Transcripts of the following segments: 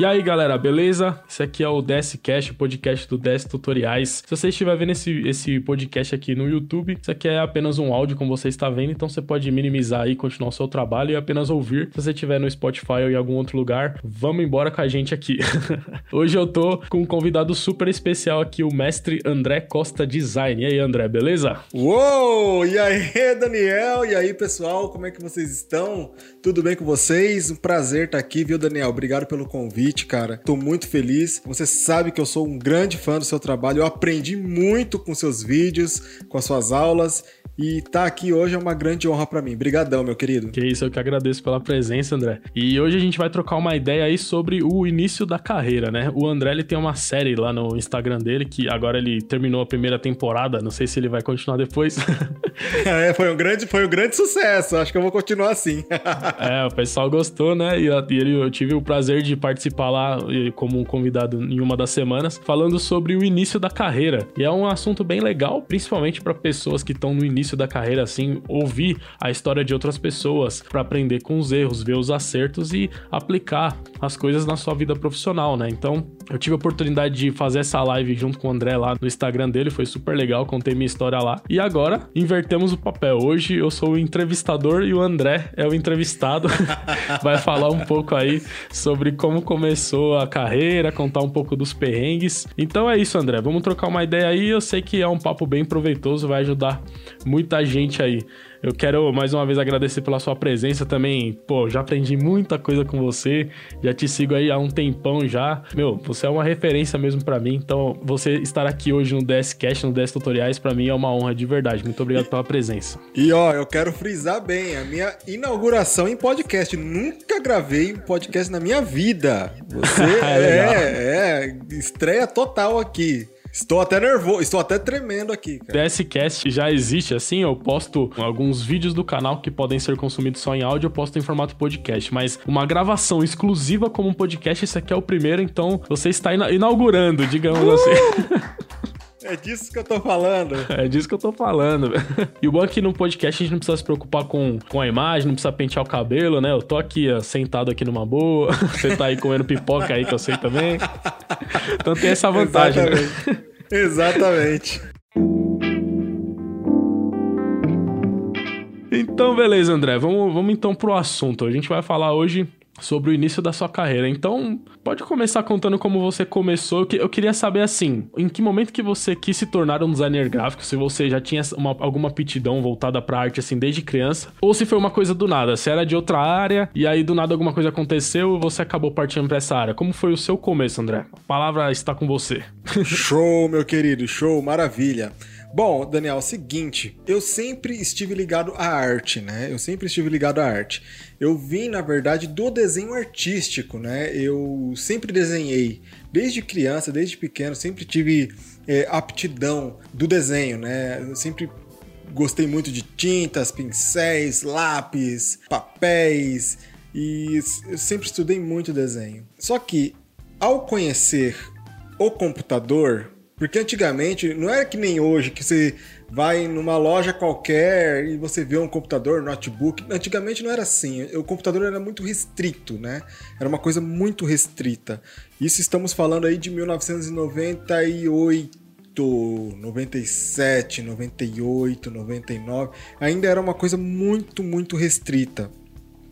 E aí, galera, beleza? Esse aqui é o DSCast, o podcast do DS Tutoriais. Se você estiver vendo esse, esse podcast aqui no YouTube, isso aqui é apenas um áudio, como você está vendo, então você pode minimizar aí, continuar o seu trabalho e apenas ouvir. Se você estiver no Spotify ou em algum outro lugar, vamos embora com a gente aqui. Hoje eu tô com um convidado super especial aqui, o mestre André Costa Design. E aí, André, beleza? Uou! E aí, Daniel? E aí, pessoal, como é que vocês estão? Tudo bem com vocês? Um prazer estar aqui, viu, Daniel? Obrigado pelo convite convite, cara. Tô muito feliz. Você sabe que eu sou um grande fã do seu trabalho. Eu aprendi muito com seus vídeos, com as suas aulas e tá aqui hoje é uma grande honra para mim. Brigadão, meu querido. Que isso, eu que agradeço pela presença, André. E hoje a gente vai trocar uma ideia aí sobre o início da carreira, né? O André ele tem uma série lá no Instagram dele que agora ele terminou a primeira temporada, não sei se ele vai continuar depois. é, foi um grande, foi um grande sucesso. Acho que eu vou continuar assim. é, o pessoal gostou, né? E, e ele, eu tive o prazer de participar lá como um convidado em uma das semanas, falando sobre o início da carreira. E é um assunto bem legal, principalmente para pessoas que estão no início início da carreira, assim, ouvir a história de outras pessoas para aprender com os erros, ver os acertos e aplicar as coisas na sua vida profissional, né? Então, eu tive a oportunidade de fazer essa live junto com o André lá no Instagram dele, foi super legal, contei minha história lá. E agora, invertemos o papel. Hoje eu sou o entrevistador e o André é o entrevistado. Vai falar um pouco aí sobre como começou a carreira, contar um pouco dos perrengues. Então é isso, André. Vamos trocar uma ideia aí. Eu sei que é um papo bem proveitoso, vai ajudar muita gente aí. Eu quero mais uma vez agradecer pela sua presença também. Pô, já aprendi muita coisa com você, já te sigo aí há um tempão já. Meu, você é uma referência mesmo para mim. Então, você estar aqui hoje no DScast, no DS Tutoriais, para mim é uma honra de verdade. Muito obrigado pela presença. E ó, eu quero frisar bem, a minha inauguração em podcast. Nunca gravei um podcast na minha vida. Você é, é, é estreia total aqui. Estou até nervoso, estou até tremendo aqui. Cara. DSCast já existe assim, eu posto alguns vídeos do canal que podem ser consumidos só em áudio, eu posto em formato podcast, mas uma gravação exclusiva como um podcast, esse aqui é o primeiro, então você está inaugurando, digamos uh! assim. É disso que eu tô falando. É disso que eu tô falando. E o bom é que no podcast a gente não precisa se preocupar com, com a imagem, não precisa pentear o cabelo, né? Eu tô aqui, ó, sentado aqui numa boa. Você tá aí comendo pipoca aí, que eu sei também. Então tem essa vantagem. Né? Exatamente. Né? Exatamente. Então, beleza, André. Vamos, vamos então pro assunto. A gente vai falar hoje sobre o início da sua carreira. Então, pode começar contando como você começou. Eu queria saber assim, em que momento que você quis se tornar um designer gráfico? Se você já tinha uma, alguma aptidão voltada para arte assim desde criança, ou se foi uma coisa do nada, se era de outra área e aí do nada alguma coisa aconteceu e você acabou partindo para essa área. Como foi o seu começo, André? A palavra está com você. show, meu querido, show, maravilha. Bom, Daniel, é o seguinte, eu sempre estive ligado à arte, né? Eu sempre estive ligado à arte. Eu vim, na verdade, do desenho artístico, né? Eu sempre desenhei, desde criança, desde pequeno, sempre tive é, aptidão do desenho, né? Eu sempre gostei muito de tintas, pincéis, lápis, papéis e eu sempre estudei muito desenho. Só que ao conhecer o computador, porque antigamente não era que nem hoje que você vai numa loja qualquer e você vê um computador, notebook. Antigamente não era assim. O computador era muito restrito, né? Era uma coisa muito restrita. Isso estamos falando aí de 1998. 97, 98, 99, ainda era uma coisa muito, muito restrita.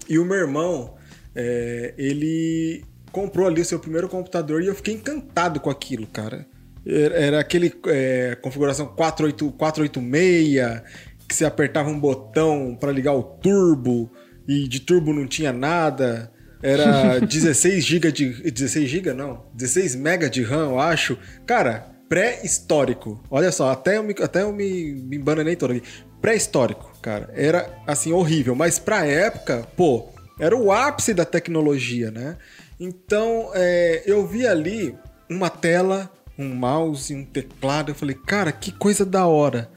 E o meu irmão, é, ele comprou ali o seu primeiro computador e eu fiquei encantado com aquilo, cara. Era aquele é, configuração 48, 486, que você apertava um botão para ligar o turbo e de turbo não tinha nada. Era 16 GB de 16 GB não, 16 MB de RAM, eu acho. Cara, pré-histórico. Olha só, até eu me, até eu me, me embananei todo aqui. Pré-histórico, cara. Era assim horrível, mas pra época, pô, era o ápice da tecnologia, né? Então, é, eu vi ali uma tela um mouse um teclado. Eu falei, cara, que coisa da hora.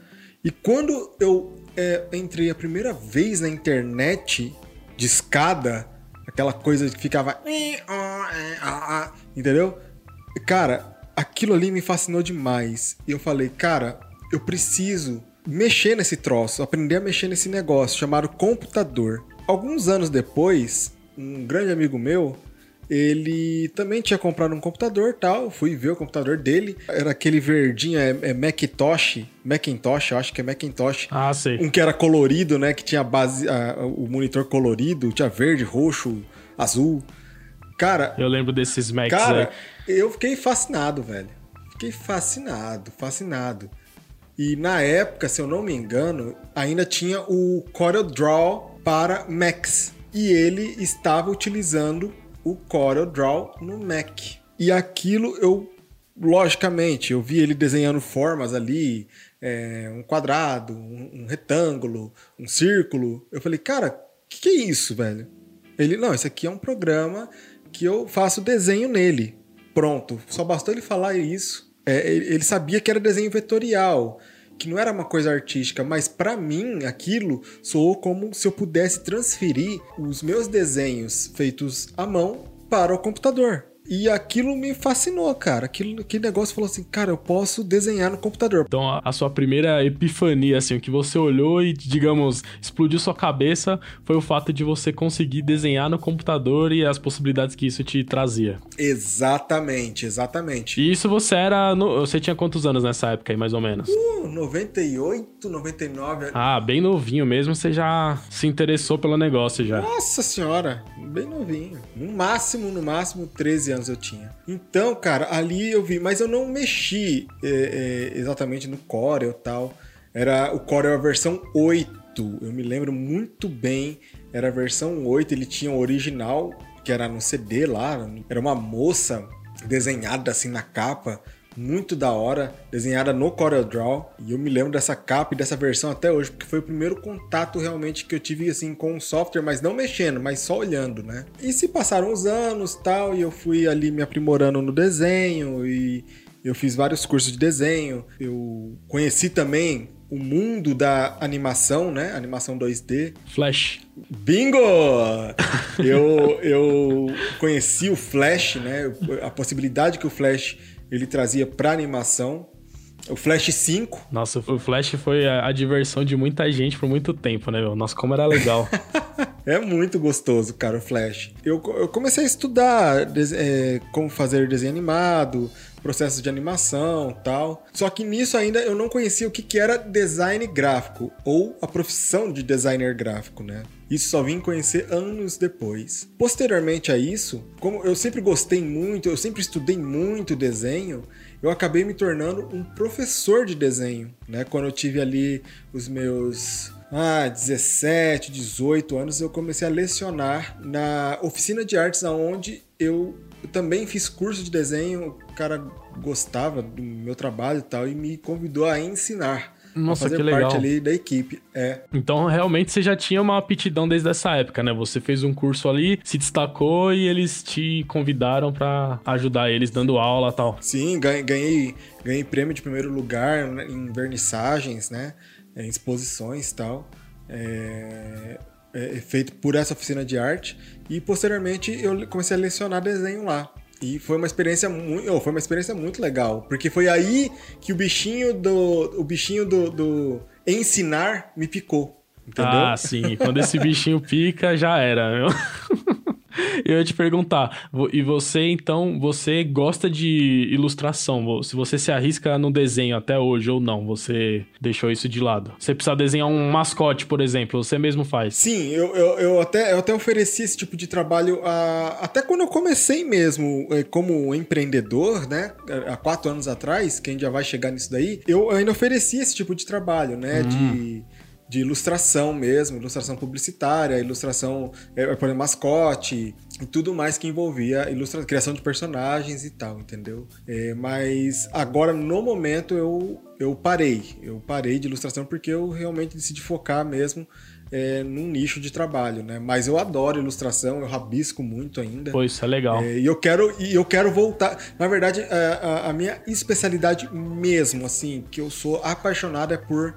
E quando eu é, entrei a primeira vez na internet de escada, aquela coisa que ficava. Entendeu? Cara, aquilo ali me fascinou demais. E eu falei, cara, eu preciso mexer nesse troço, aprender a mexer nesse negócio chamado computador. Alguns anos depois, um grande amigo meu ele também tinha comprado um computador tal. Fui ver o computador dele. Era aquele verdinho, é, é Macintosh. Macintosh, eu acho que é Macintosh. Ah, sei. Um que era colorido, né? Que tinha base, a, o monitor colorido, tinha verde, roxo, azul. Cara. Eu lembro desses Macs Cara, aí. eu fiquei fascinado, velho. Fiquei fascinado, fascinado. E na época, se eu não me engano, ainda tinha o CorelDRAW para Macs. E ele estava utilizando o CorelDRAW no Mac. E aquilo eu, logicamente, eu vi ele desenhando formas ali, é, um quadrado, um, um, retângulo, um círculo. Eu falei, cara, o que, que é isso, velho? Ele, não, isso aqui é um programa que eu faço desenho nele. Pronto, só bastou ele falar isso. É, ele sabia que era desenho vetorial, que não era uma coisa artística, mas para mim aquilo soou como se eu pudesse transferir os meus desenhos feitos à mão para o computador. E aquilo me fascinou, cara. Aquilo, aquele negócio falou assim, cara, eu posso desenhar no computador. Então, a, a, sua primeira epifania, assim, o que você olhou e, digamos, explodiu sua cabeça foi o fato de você conseguir desenhar no computador e as possibilidades que isso te trazia. Exatamente, exatamente. E isso você era. No, você tinha quantos anos nessa época aí, mais ou menos? Uh, 98, 99. Ah, bem novinho mesmo, você já se interessou pelo negócio já. Nossa senhora, bem novinho. No máximo, no máximo, 13 anos eu tinha. Então, cara, ali eu vi, mas eu não mexi é, é, exatamente no Core ou tal. Era o Core a versão 8. Eu me lembro muito bem. Era a versão 8, ele tinha o original, que era no CD lá. Era uma moça desenhada assim na capa muito da hora, desenhada no CorelDRAW, e eu me lembro dessa capa e dessa versão até hoje, porque foi o primeiro contato realmente que eu tive assim com o software, mas não mexendo, mas só olhando, né? E se passaram os anos, tal, e eu fui ali me aprimorando no desenho e eu fiz vários cursos de desenho. Eu conheci também o mundo da animação, né? Animação 2D. Flash. Bingo! eu, eu conheci o Flash, né? A possibilidade que o Flash ele trazia para animação. O Flash 5. Nossa, o Flash foi a, a, diversão de muita gente por muito tempo, né, meu? Nossa, como era legal. é muito gostoso, cara, o Flash. Eu, eu comecei a estudar é, como fazer desenho animado, processos de animação tal. Só que nisso ainda eu não conhecia o que, que era design gráfico, ou a profissão de designer gráfico, né? Isso só vim conhecer anos depois. Posteriormente a isso, como eu sempre gostei muito, eu sempre estudei muito desenho, eu acabei me tornando um professor de desenho, né? Quando eu tive ali os meus ah, 17, 18 anos, eu comecei a lecionar na oficina de artes aonde eu, também fiz curso de desenho, o cara gostava do meu trabalho e tal e me convidou a ensinar. Nossa, fazer que legal. parte ali da equipe. É. Então, realmente, você já tinha uma aptidão desde essa época, né? Você fez um curso ali, se destacou e eles te convidaram para ajudar eles dando aula e tal. Sim, ganhei, ganhei prêmio de primeiro lugar né, em vernissagens, né? Em exposições e tal. É, é, feito por essa oficina de arte. E posteriormente eu comecei a lecionar desenho lá. E foi uma experiência muito, oh, foi uma experiência muito legal, porque foi aí que o bichinho do o bichinho do, do ensinar me picou. Entendeu? Ah, sim. Quando esse bichinho pica, já era. Eu ia te perguntar, e você então, você gosta de ilustração? Se você se arrisca no desenho até hoje ou não, você deixou isso de lado? Você precisa desenhar um mascote, por exemplo, você mesmo faz? Sim, eu, eu, eu até, eu até ofereci esse tipo de trabalho a, até quando eu comecei mesmo é, como empreendedor, né? Há quatro anos atrás, que a gente já vai chegar nisso daí, eu ainda ofereci esse tipo de trabalho, né? Hum. De de ilustração mesmo, ilustração publicitária, ilustração, é, por exemplo, mascote e tudo mais que envolvia ilustra criação de personagens e tal, entendeu? É, mas agora, no momento, eu, eu parei. Eu parei de ilustração porque eu realmente decidi focar mesmo é, num nicho de trabalho, né? Mas eu adoro ilustração, eu rabisco muito ainda. Pois, isso é legal. É, e eu quero e eu quero voltar. Na verdade, a, a, a minha especialidade mesmo, assim, que eu sou apaixonado é por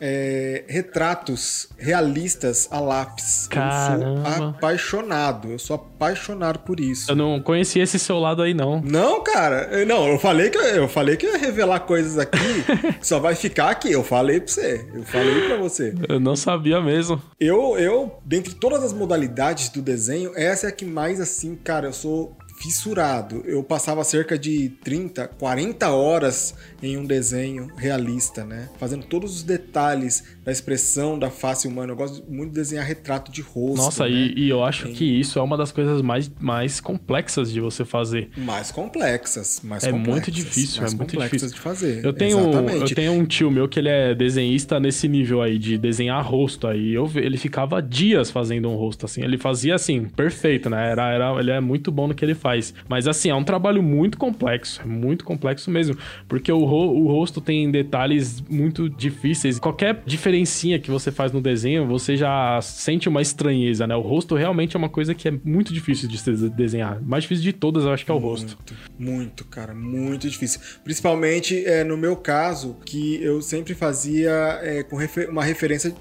é, retratos realistas a lápis. Caramba. Eu sou apaixonado. Eu sou apaixonado por isso. Eu não conhecia esse seu lado aí, não. Não, cara. Eu- Não, eu falei que eu falei que eu ia revelar coisas aqui que só vai ficar aqui. Eu falei pra você. Eu falei pra você. Eu não sabia mesmo. Eu, eu, dentre todas as modalidades do desenho, essa é a que mais assim, cara, eu sou fissurado. Eu passava cerca de 30, 40 horas em um desenho realista, né? Fazendo todos os detalhes da expressão da face humana. Eu gosto muito de desenhar retrato de rosto. Nossa, né? e, e eu acho que isso é uma das coisas mais, mais complexas de você fazer. Mais complexas, mais É complexas, muito difícil, mais é muito difícil. de fazer. Eu tenho, Exatamente. eu tenho um tio meu que ele é desenhista nesse nível aí, de desenhar rosto aí. Eu, ele ficava dias fazendo um rosto, assim. Ele fazia assim, perfeito, né? Era, era, ele é muito bom no que ele faz. Mas assim, é um trabalho muito complexo, é muito complexo mesmo. Porque o, o rosto tem detalhes muito difíceis. Qualquer diferencinha que você faz no desenho, você já sente uma estranheza, né? O rosto realmente é uma coisa que é muito difícil de se desenhar. Mais difícil de todas, eu acho que é o rosto. Muito, muito, cara, muito difícil. Principalmente é, no meu caso, que eu sempre fazia é, com refer- uma referência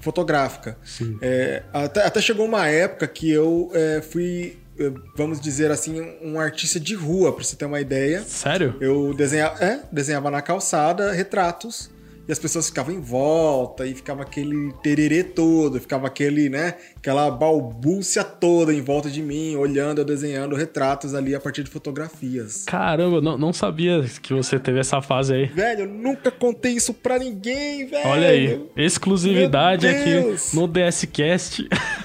fotográfica. É, até, até chegou uma época que eu é, fui, é, vamos dizer assim, um artista de rua, pra você ter uma ideia. Sério? Eu desenhava, é, desenhava na calçada retratos e as pessoas ficavam em volta e ficava aquele tererê todo, ficava aquele, né, aquela balbúcia toda em volta de mim, olhando, desenhando retratos ali a partir de fotografias. Caramba, não, não sabia que você teve essa fase aí. Velho, eu nunca contei isso pra ninguém, velho. Olha aí, exclusividade aqui no DSCast.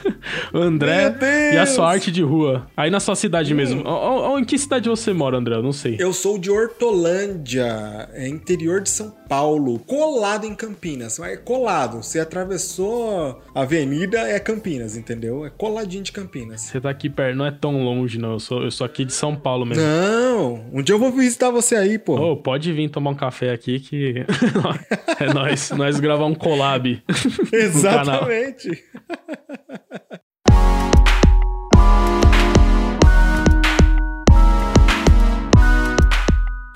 o André e a sua arte de rua. Aí na sua cidade mesmo. Ó, ó, em que cidade você mora, André? Eu não sei. Eu sou de Hortolândia, é interior de São Paulo, colado em Campinas. É colado. Você atravessou a avenida, é Campinas, entendeu? É coladinho de Campinas. Você tá aqui perto, não é tão longe, não. Eu sou, eu sou aqui de São Paulo mesmo. Não, um dia eu vou visitar você aí, pô. Ô, pode vir tomar um café aqui que é nós, nós gravar um collab. Exatamente.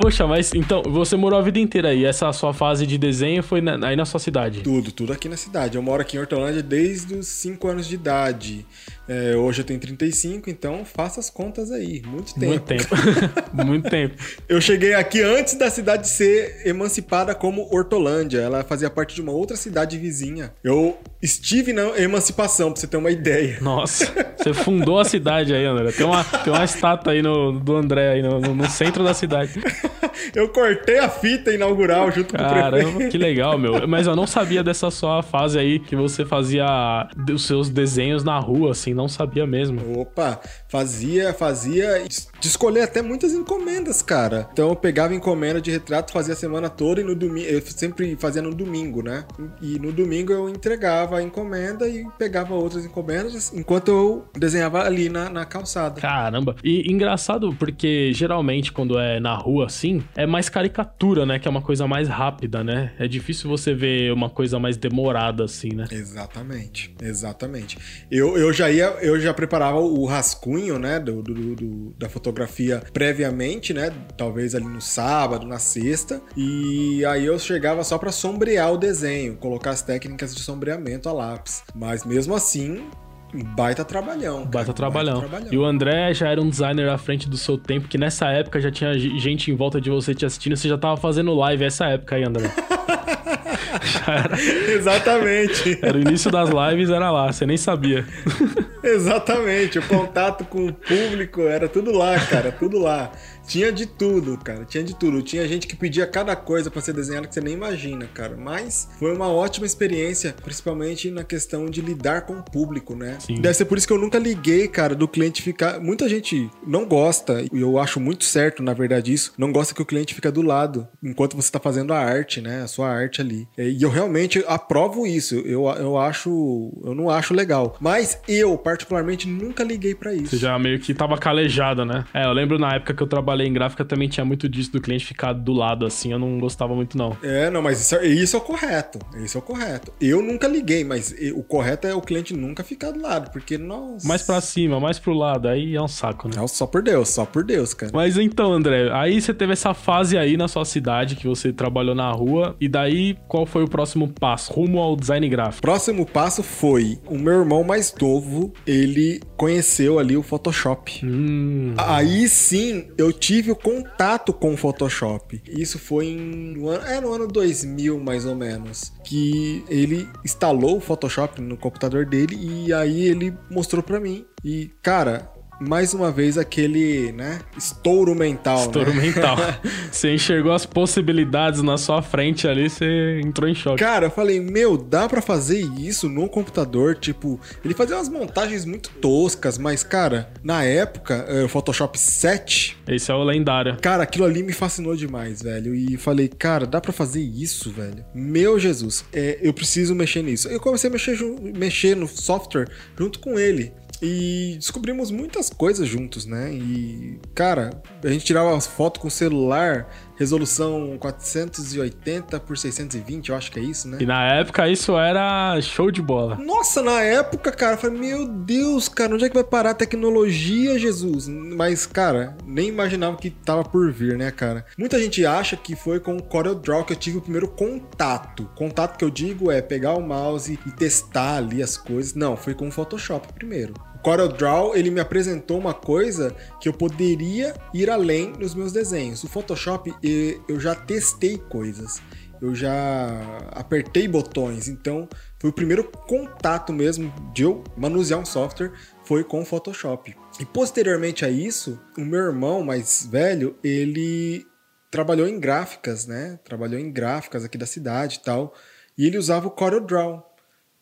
Poxa, mas então, você morou a vida inteira aí. Essa sua fase de desenho foi na- aí na sua cidade. Tudo, tudo aqui na cidade. Eu moro aqui em Hortolândia desde os 5 anos de idade. É, hoje eu tenho 35, então faça as contas aí. Muito tempo. Muito tempo. Muito tempo. Eu cheguei aqui antes da cidade ser emancipada como Hortolândia. Ela fazia parte de uma outra cidade vizinha. Eu estive na emancipação, pra você ter uma ideia. Nossa, você fundou a cidade aí, André. Tem uma, tem uma estátua aí no, do André aí no, no- centro da cidade. Eu cortei a fita inaugural junto com o prefeito. Caramba, que legal, meu. Mas eu não sabia dessa sua fase aí que você fazia os seus desenhos na rua, assim, não sabia mesmo. Opa, fazia, fazia, de escolher até muitas encomendas, cara. Então eu pegava encomenda de retrato, fazia a semana toda e no domingo, eu sempre fazia no domingo, né? E no domingo eu entregava a encomenda e pegava outras encomendas enquanto eu desenhava ali na, na calçada. Caramba. E engraçado porque geralmente quando é na rua assim, é mais caricatura, né? Que é uma coisa mais rápida, né? É difícil você ver uma coisa mais demorada assim, né? Exatamente, exatamente. Eu, eu já ia, eu já preparava o rascunho, né, do, do- do- da fotografia previamente, né, talvez ali no sábado, na sexta, e aí eu chegava só pra sombrear o desenho, colocar as técnicas de sombreamento a lápis. Mas mesmo assim, baita trabalhão. cara, Baita trabalhão. E o André já era um designer à frente do seu tempo, que nessa época já tinha ge- gente em volta de você te assistindo, você já tava fazendo live essa época aí, André. Exatamente. era o início das lives, era lá, você nem sabia. Exatamente, o contato com o público era tudo lá, cara, tudo lá. Tinha de tudo, cara, tinha de tudo. Tinha gente que pedia cada coisa pra ser desenhada que você nem imagina, cara. Mas foi uma ótima experiência, principalmente na questão de lidar com o público, né? Sim. Deve ser por isso que eu nunca liguei, cara, do cliente ficar. Muita gente não gosta, e eu acho muito certo, na verdade, isso. Não gosta que o cliente fica do lado enquanto você tá fazendo a arte, né? A sua arte ali. E eu realmente aprovo isso. Eu, eu acho. Eu não acho legal. Mas eu, particularmente, nunca liguei pra isso. Você já meio que tava calejado, né? É, eu lembro na época que eu trabalhava trabalhei em gráfica também tinha muito disso do cliente ficar do lado assim, eu não gostava muito não. É, não, mas isso, é, isso é o correto. Isso é o correto. Eu nunca liguei, mas o correto é o cliente nunca ficar do lado, porque nossa. Mais pra cima, mais pro lado, aí é um saco, né? Não, só por Deus, só por Deus, cara. Mas então, André, aí você teve essa fase aí na sua cidade que você trabalhou na rua, e daí qual foi o próximo passo rumo ao design gráfico? Próximo passo foi o meu irmão mais novo, ele conheceu ali o Photoshop. Hum. Aí sim eu tive o contato com o Photoshop. Isso foi em, no ano, é no ano 2000 mais ou menos, que ele instalou o Photoshop no computador dele e aí ele mostrou para mim. E cara, mais uma vez aquele, né, estouro mental, Estouro né? mental. você enxergou as possibilidades na sua frente ali, você entrou em choque. Cara, eu falei, meu, dá para fazer isso no computador? Tipo, ele fazia umas montagens muito toscas, mas, cara, na época, eh, o Photoshop 7. Esse é o lendário. Cara, aquilo ali me fascinou demais, velho. E falei, cara, dá para fazer isso, velho? Meu Jesus, é, eu preciso mexer nisso. Eu comecei a mexer, mexer no software junto com ele. E descobrimos muitas coisas juntos, né? E, cara, a gente tirava as fotos com celular resolução 480 por 620, eu acho que é isso, né? E na época isso era show de bola. Nossa, na época, cara, eu falei, meu Deus, cara, onde é que vai parar a tecnologia, Jesus? Mas, cara, nem imaginava que tava por vir, né, cara? Muita gente acha que foi com o CorelDRAW que eu tive o primeiro contato. Contato que eu digo é pegar o mouse e testar ali as coisas. Não, foi com o Photoshop primeiro. CorelDRAW, ele me apresentou uma coisa que eu poderia ir além nos meus desenhos. O Photoshop, eu já testei coisas. Eu já apertei botões, então foi o primeiro contato mesmo de eu manusear um software foi com o Photoshop. E posteriormente a isso, o meu irmão mais velho, ele trabalhou em gráficas, né? Trabalhou em gráficas aqui da cidade e tal, e ele usava o CorelDRAW.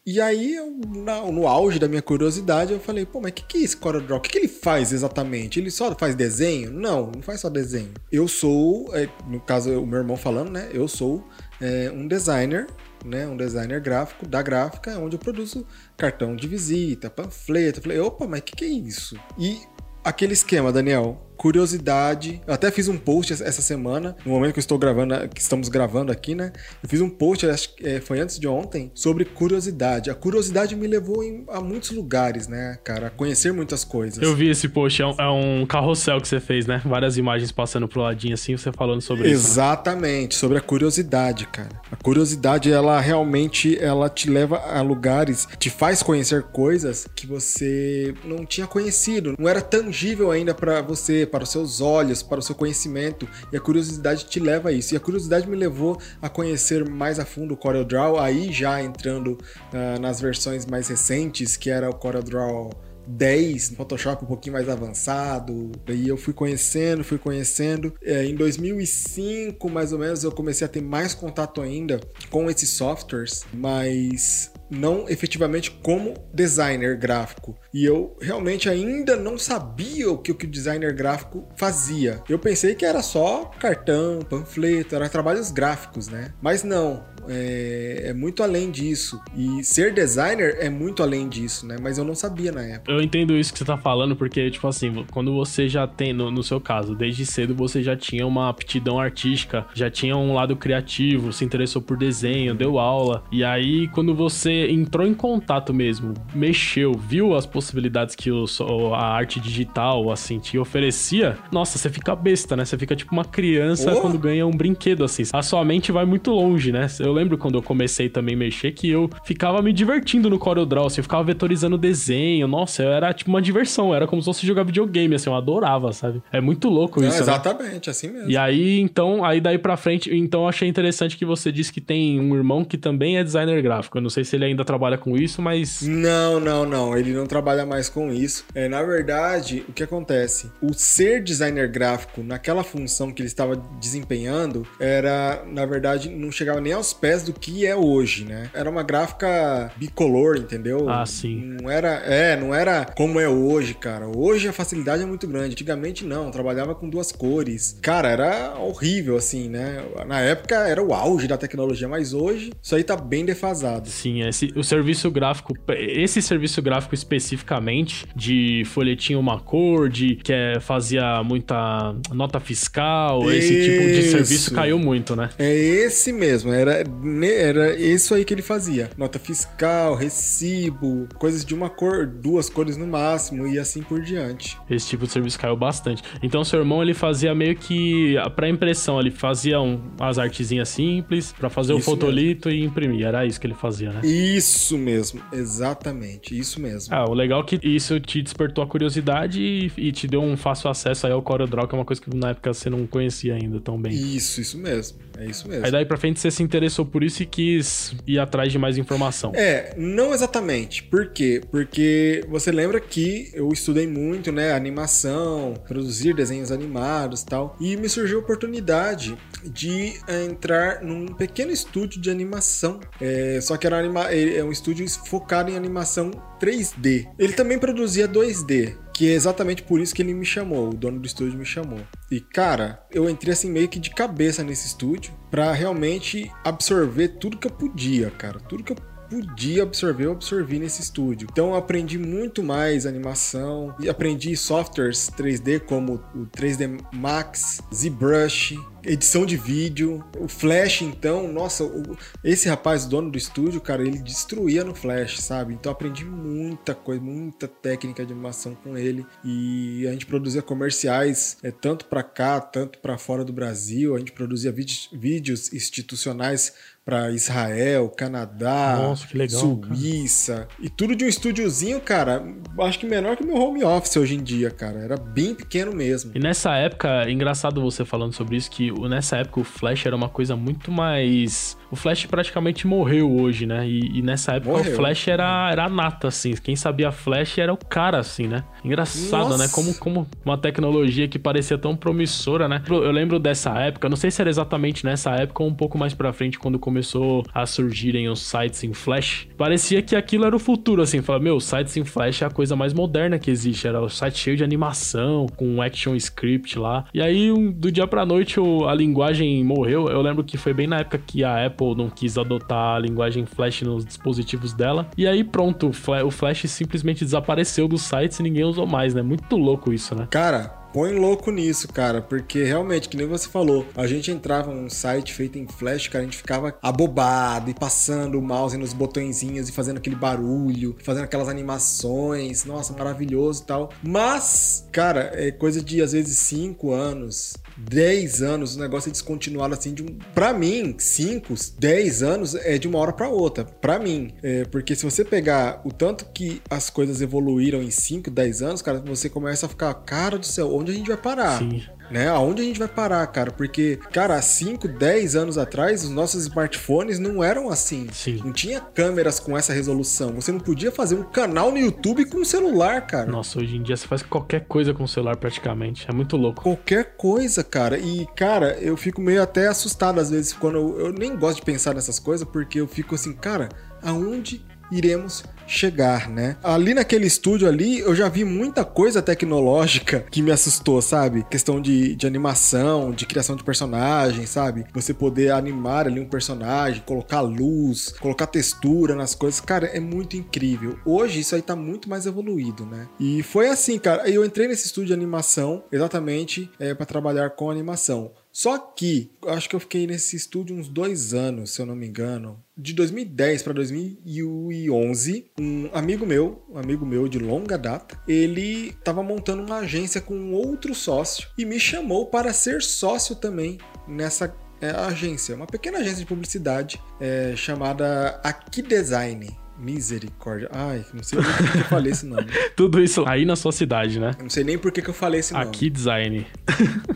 E aí, eu, no, no auge da minha curiosidade, eu falei, pô, mas o que, que é esse CorelDRAW? O que, que ele faz exatamente? Ele só faz desenho? Não, não faz só desenho. Eu sou, é, no caso, o meu irmão falando, né? Eu sou é, um designer, né? Um designer gráfico da gráfica, onde eu produzo cartão de visita, panfleto. Eu falei, opa, mas o que, que é isso? E aquele esquema, Daniel, curiosidade. Eu até fiz um post essa semana, no momento que eu estou gravando, que estamos gravando aqui, né? Eu fiz um post, acho que é, foi antes de ontem, sobre curiosidade. A curiosidade me levou em, a muitos lugares, né, cara? A conhecer muitas coisas. Eu vi esse post, é um, é um carrossel que você fez, né? Várias imagens passando pro ladinho assim, você falando sobre Exatamente, isso. Exatamente, né? sobre a curiosidade, cara. A curiosidade, ela realmente, ela te leva a lugares, te faz conhecer coisas que você não tinha conhecido, não era tangível ainda para você, para os seus olhos, para o seu conhecimento, e a curiosidade te leva a isso. E a curiosidade me levou a conhecer mais a fundo o CorelDRAW, aí já entrando uh, nas versões mais recentes, que era o CorelDRAW 10, Photoshop um pouquinho mais avançado. E eu fui conhecendo, fui conhecendo. É, em 2005, mais ou menos, eu comecei a ter mais contato ainda com esses softwares, mas não efetivamente como designer gráfico. E eu realmente ainda não sabia o que o designer gráfico fazia. Eu pensei que era só cartão, panfleto, era trabalhos gráficos, né? Mas não, é, é, muito além disso. E ser designer é muito além disso, né? Mas eu não sabia na época. Eu entendo isso que você tá falando, porque, tipo assim, quando você já tem, no, no seu caso, desde cedo você já tinha uma aptidão artística, já tinha um lado criativo, se interessou por desenho, deu aula. E aí, quando você entrou em contato mesmo, mexeu, viu as possibilidades que o, a arte digital, assim, te oferecia, nossa, você fica besta, né? Você fica tipo uma criança oh. quando ganha um brinquedo, assim. A sua mente vai muito longe, né? Eu lembro quando eu comecei também a mexer que eu ficava me divertindo no CorelDRAW, assim, eu ficava vetorizando desenho. Nossa, era tipo uma diversão, era como se fosse jogar videogame, assim, eu adorava, sabe? É muito louco isso. É, exatamente, né? assim mesmo. E aí, então, aí daí pra frente, então eu achei interessante que você disse que tem um irmão que também é designer gráfico. Eu não sei se ele ainda trabalha com isso, mas. Não, não, não. Ele não trabalha mais com isso. É, na verdade, o que acontece? O ser designer gráfico naquela função que ele estava desempenhando era, na verdade, não chegava nem aos pés do que é hoje, né? Era uma gráfica bicolor, entendeu? Ah, sim. Não era, é, não era como é hoje, cara. Hoje a facilidade é muito grande. Antigamente não, trabalhava com duas cores. Cara, era horrível assim, né? Na época era o auge da tecnologia, mas hoje isso aí tá bem defasado. Sim, é, Esse, o serviço gráfico, esse serviço gráfico especificamente de folhetinho uma cor, de que é, fazia muita nota fiscal, Isso. esse tipo de serviço caiu muito, né? É esse mesmo, era, era isso aí que ele fazia. Nota fiscal, recibo, coisas de uma cor, duas cores no máximo e assim por diante. Esse tipo de serviço caiu bastante. Então, seu irmão, ele fazia meio que pra impressão, ele fazia um, as artezinhas simples pra fazer o Isso fotolito e imprimir. Era isso que ele fazia, né? Isso mesmo, exatamente, isso mesmo. Ah, o legal é que isso te despertou a curiosidade e, e te deu um fácil acesso aí ao CorelDRAW, que é uma coisa que na época você não conhecia ainda tão bem. Isso, isso mesmo, é isso mesmo. Aí daí pra frente você se interessou por isso e quis ir atrás de mais informação. É, não exatamente. Por quê? Porque você lembra que eu estudei muito, né, animação, produzir desenhos animados e tal, e me surgiu a oportunidade de eh, entrar num pequeno estúdio de animação. É, só que era anima é um estúdio focado em animação 3D. Ele também produzia 2D, que é exatamente por isso que ele me chamou, o dono do estúdio me chamou. E cara, eu entrei assim meio que de cabeça nesse estúdio pra realmente absorver tudo que eu podia, cara, tudo que eu podia absorver, eu absorvi nesse estúdio. Então eu aprendi muito mais animação e aprendi softwares 3D como o 3D Max, ZBrush, edição de vídeo, o Flash, então, nossa, o- esse rapaz, dono do estúdio, cara, ele destruía no Flash, sabe? Então aprendi muita coisa, muita técnica de animação com ele e a gente produzia comerciais é, tanto pra cá, tanto pra fora do Brasil, a gente produzia vídeos institucionais pra Israel, Canadá, Nossa, que legal, cara. Suíça e tudo de um estúdiozinho, cara, acho que menor que o meu home office hoje em dia, cara, era bem pequeno mesmo. E nessa época, engraçado você falando sobre isso, que nessa época o Flash era uma coisa muito mais. O Flash praticamente morreu hoje, né? E, e nessa época Morreu. o Flash era, era nata, assim. Quem sabia Flash era o cara, assim, né? Engraçado, Nossa. né? Como, como uma tecnologia que parecia tão promissora, né? Eu lembro dessa época, não sei se era exatamente nessa época ou um pouco mais pra frente, quando começou a surgirem os sites em Flash. Parecia que aquilo era o futuro, assim. Falava, meu, sites em Flash é a coisa mais moderna que existe. Era o site cheio de animação, com action script lá. E aí, um- do dia pra noite, o- a linguagem morreu. Eu lembro que foi bem na época que a Apple não quis adotar a linguagem Flash nos dispositivos dela. E aí, pronto, o Fla- o Flash simplesmente desapareceu dos sites e ninguém usou mais, né? Muito louco isso, né? Cara, põe louco nisso, cara, porque realmente, que nem você falou, a gente entrava num site feito em flash, cara, a gente ficava abobado e passando o mouse nos botõezinhos e fazendo aquele barulho, fazendo aquelas animações, nossa, maravilhoso e tal. Mas, cara, é coisa de às vezes 5 anos, 10 anos, o negócio é descontinuado assim de um. Pra mim, 5, 10 anos é de uma hora pra outra. Pra mim. É, porque se você pegar o tanto que as coisas evoluíram em 5, 10 anos, cara, você começa a ficar, cara do céu, onde a gente vai parar? Sim. Né? Aonde a gente vai parar, cara? Porque, cara, há 5, 10 anos atrás, os nossos smartphones não eram assim. Sim. Não tinha câmeras com essa resolução. Você não podia fazer um canal no YouTube com um celular, cara. Nossa, hoje em dia você faz qualquer coisa com o celular praticamente. É muito louco. Qualquer coisa, cara. E, cara, eu fico meio até assustado às vezes quando eu, eu nem gosto de pensar nessas coisas, porque eu fico assim, cara, aonde iremos chegar, né? Ali naquele estúdio ali, eu já vi muita coisa tecnológica que me assustou, sabe? Questão de, de animação, de criação de personagem, sabe? Você poder animar ali um personagem, colocar luz, colocar textura nas coisas, cara, é muito incrível. Hoje isso aí tá muito mais evoluído, né? E foi assim, cara. Eu entrei nesse estúdio de animação exatamente é, para trabalhar com animação. Só que, acho que eu fiquei nesse estúdio uns dois anos, se eu não me engano. De 2010 para 2011, um amigo meu, um amigo meu de longa data, ele estava montando uma agência com outro sócio e me chamou para ser sócio também nessa é, agência, uma pequena agência de publicidade é, chamada Aqui Design. Misericórdia. Ai, não sei nem por que eu falei esse nome. Tudo isso aí na sua cidade, né? Eu não sei nem por que que eu falei esse nome. Aqui design.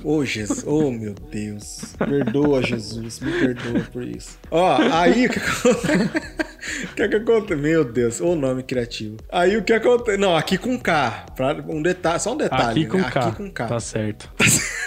Ô, Jesus. Oh, meu Deus. Perdoa, Jesus. Me perdoa por isso. Ó, aí o que acontece? O que, que acontece? Meu Deus, o nome criativo. Aí o que acontece? Não, aqui com K. Pra um detalhe, só um detalhe. Aqui com né? K. Aqui com K. Tá certo.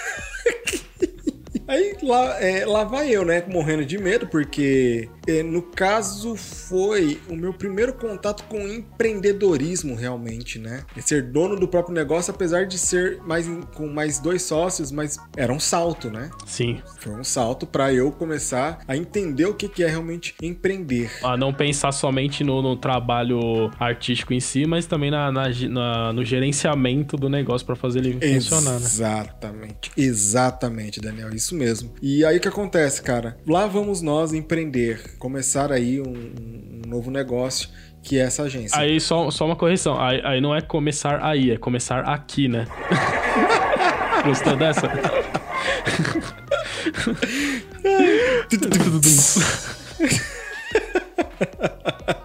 Aí lá, é, lá vai eu, né? Morrendo de medo, porque é, no caso, foi o meu primeiro contato com empreendedorismo, realmente, né? E ser dono do próprio negócio, apesar de ser mais com mais dois sócios, mas era um salto, né? Sim. Foi um salto para eu começar a entender o que, que é realmente empreender. A não pensar somente no, no trabalho artístico em si, mas também na, na, na no gerenciamento do negócio para fazer ele funcionar, né? Exatamente. Exatamente, Daniel. Isso mesmo. E aí o que acontece, cara? Lá vamos nós empreender começar aí um, um novo negócio que é essa agência. Aí só, só uma correção, aí, aí não é começar aí, é começar aqui, né? Gostou dessa?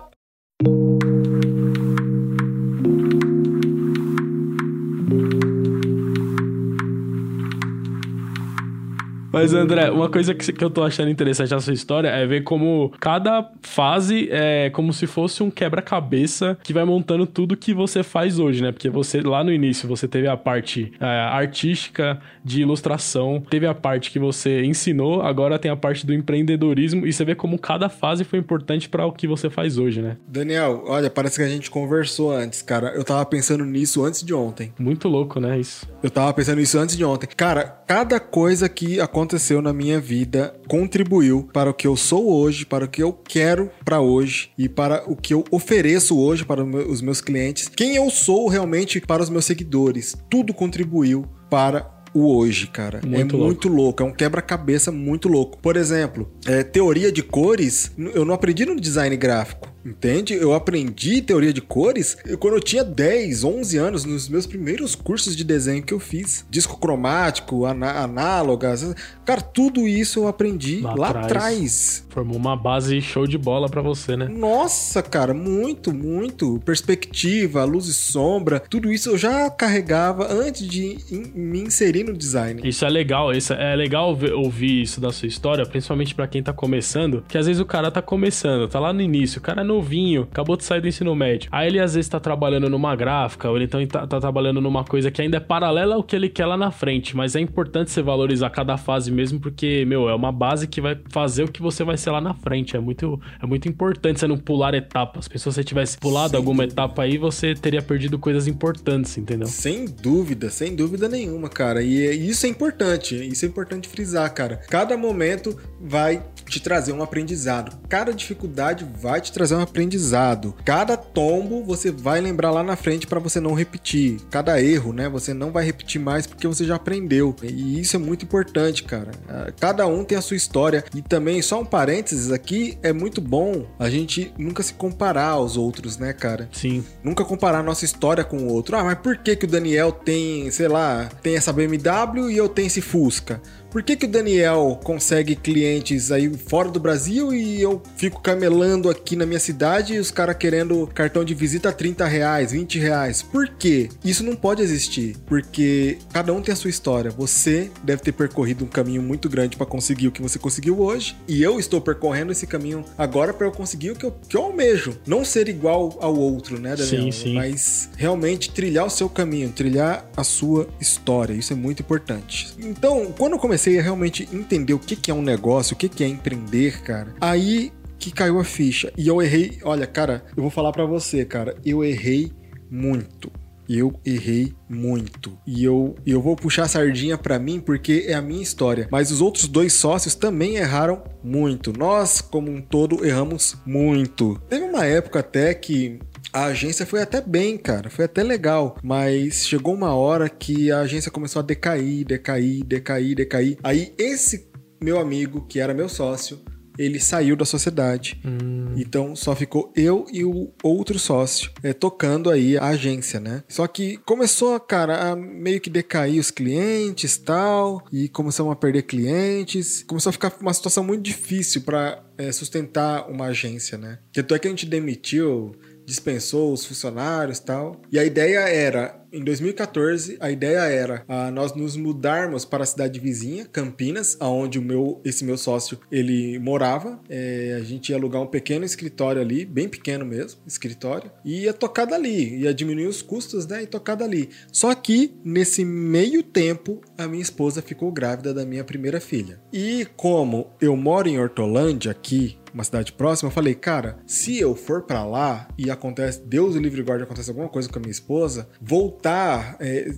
Mas, André, uma coisa que, que eu tô achando interessante nessa história é ver como cada fase é como se fosse um quebra-cabeça que vai montando tudo que você faz hoje, né? Porque você, lá no início, você teve a parte é, artística de ilustração, teve a parte que você ensinou, agora tem a parte do empreendedorismo e você vê como cada fase foi importante para o que você faz hoje, né? Daniel, olha, parece que a gente conversou antes, cara. Eu tava pensando nisso antes de ontem. Muito louco, né? Isso. Eu tava pensando nisso antes de ontem. Cara, cada coisa que aconteceu aconteceu na minha vida contribuiu para o que eu sou hoje, para o que eu quero para hoje e para o que eu ofereço hoje para os meus clientes, quem eu sou realmente para os meus seguidores. Tudo contribuiu para o hoje, cara. Muito é louco. muito louco, é um quebra-cabeça muito louco. Por exemplo, é, teoria de cores, eu não aprendi no design gráfico. Entende? Eu aprendi teoria de cores quando eu tinha 10, 11 anos, nos meus primeiros cursos de desenho que eu fiz. Disco cromático, análogas. Cara, tudo isso eu aprendi lá, lá atrás. Formou uma base show de bola para você, né? Nossa, cara, muito, muito. Perspectiva, luz e sombra, tudo isso eu já carregava antes de me inserir no design. Isso é legal, isso é legal ouvir isso da sua história, principalmente para quem tá começando, que às vezes o cara tá começando, tá lá no início, o cara novinho, acabou de sair do ensino médio. Aí ele às vezes tá trabalhando numa gráfica, ou ele então tá, tá trabalhando numa coisa que ainda é paralela ao que ele quer lá na frente, mas é importante você valorizar cada fase mesmo, porque, meu, é uma base que vai fazer o que você vai ser lá na frente. É muito, é muito importante você não pular etapas. Se você tivesse pulado sem alguma dúvida. etapa aí, você teria perdido coisas importantes, entendeu? Sem dúvida, sem dúvida nenhuma, cara. E isso é importante, isso é importante frisar, cara. Cada momento vai te trazer um aprendizado. Cada dificuldade vai te trazer um aprendizado. Cada tombo você vai lembrar lá na frente para você não repetir. Cada erro, né? Você não vai repetir mais porque você já aprendeu. E isso é muito importante, cara. Ah, cada um tem a sua história. E também, só um parênteses aqui, é muito bom a gente nunca se comparar aos outros, né, cara? Sim. Nunca comparar nossa história com o outro. Ah, mas por que, que o Daniel tem, sei lá, tem essa BMW e eu tenho esse Fusca? Por que, que o Daniel consegue clientes aí fora do Brasil e eu fico camelando aqui na minha cidade e os caras querendo cartão de visita a 30 reais, 20 reais? Por quê? Isso não pode existir, porque cada um tem a sua história. Você deve ter percorrido um caminho muito grande para conseguir o que você conseguiu hoje, e eu estou percorrendo esse caminho agora para eu conseguir o que eu, que eu almejo. Não ser igual ao outro, né, Daniel? Sim, sim. Mas realmente trilhar o seu caminho, trilhar a sua história. Isso é muito importante. Então, quando eu comecei comecei a realmente entender o que, que é um negócio, o que, que é empreender, cara, aí que caiu a ficha. E eu errei. Olha, cara, eu vou falar para você, cara, eu errei muito. Eu errei muito. E eu, eu vou puxar a sardinha para mim porque é a minha história. Mas os outros dois sócios também erraram muito. Nós, como um todo, erramos muito. Teve uma época até que a agência foi até bem, cara, foi até legal, mas chegou uma hora que a agência começou a decair, decair, decair, decair. Aí esse meu amigo, que era meu sócio, ele saiu da sociedade. Hum. Então só ficou eu e o outro sócio é, tocando aí a agência, né? Só que começou, cara, a meio que decair os clientes tal, e começamos a perder clientes. Começou a ficar uma situação muito difícil para é, sustentar uma agência, né? Tanto é que a gente demitiu dispensou os funcionários tal. E a ideia era, em 2014, a ideia era uh, nós nos mudarmos para a cidade vizinha, Campinas, aonde o meu, esse meu sócio ele morava. É, a gente ia alugar um pequeno escritório ali, bem pequeno mesmo, escritório, e ia tocar dali, ia diminuir os custos, né, e tocar dali. Só que nesse meio tempo, a minha esposa ficou grávida da minha primeira filha. E como eu moro em Hortolândia aqui uma cidade próxima, eu falei, cara, se eu for para lá e acontece, Deus o livre guarde, acontece alguma coisa com a minha esposa, voltar, é,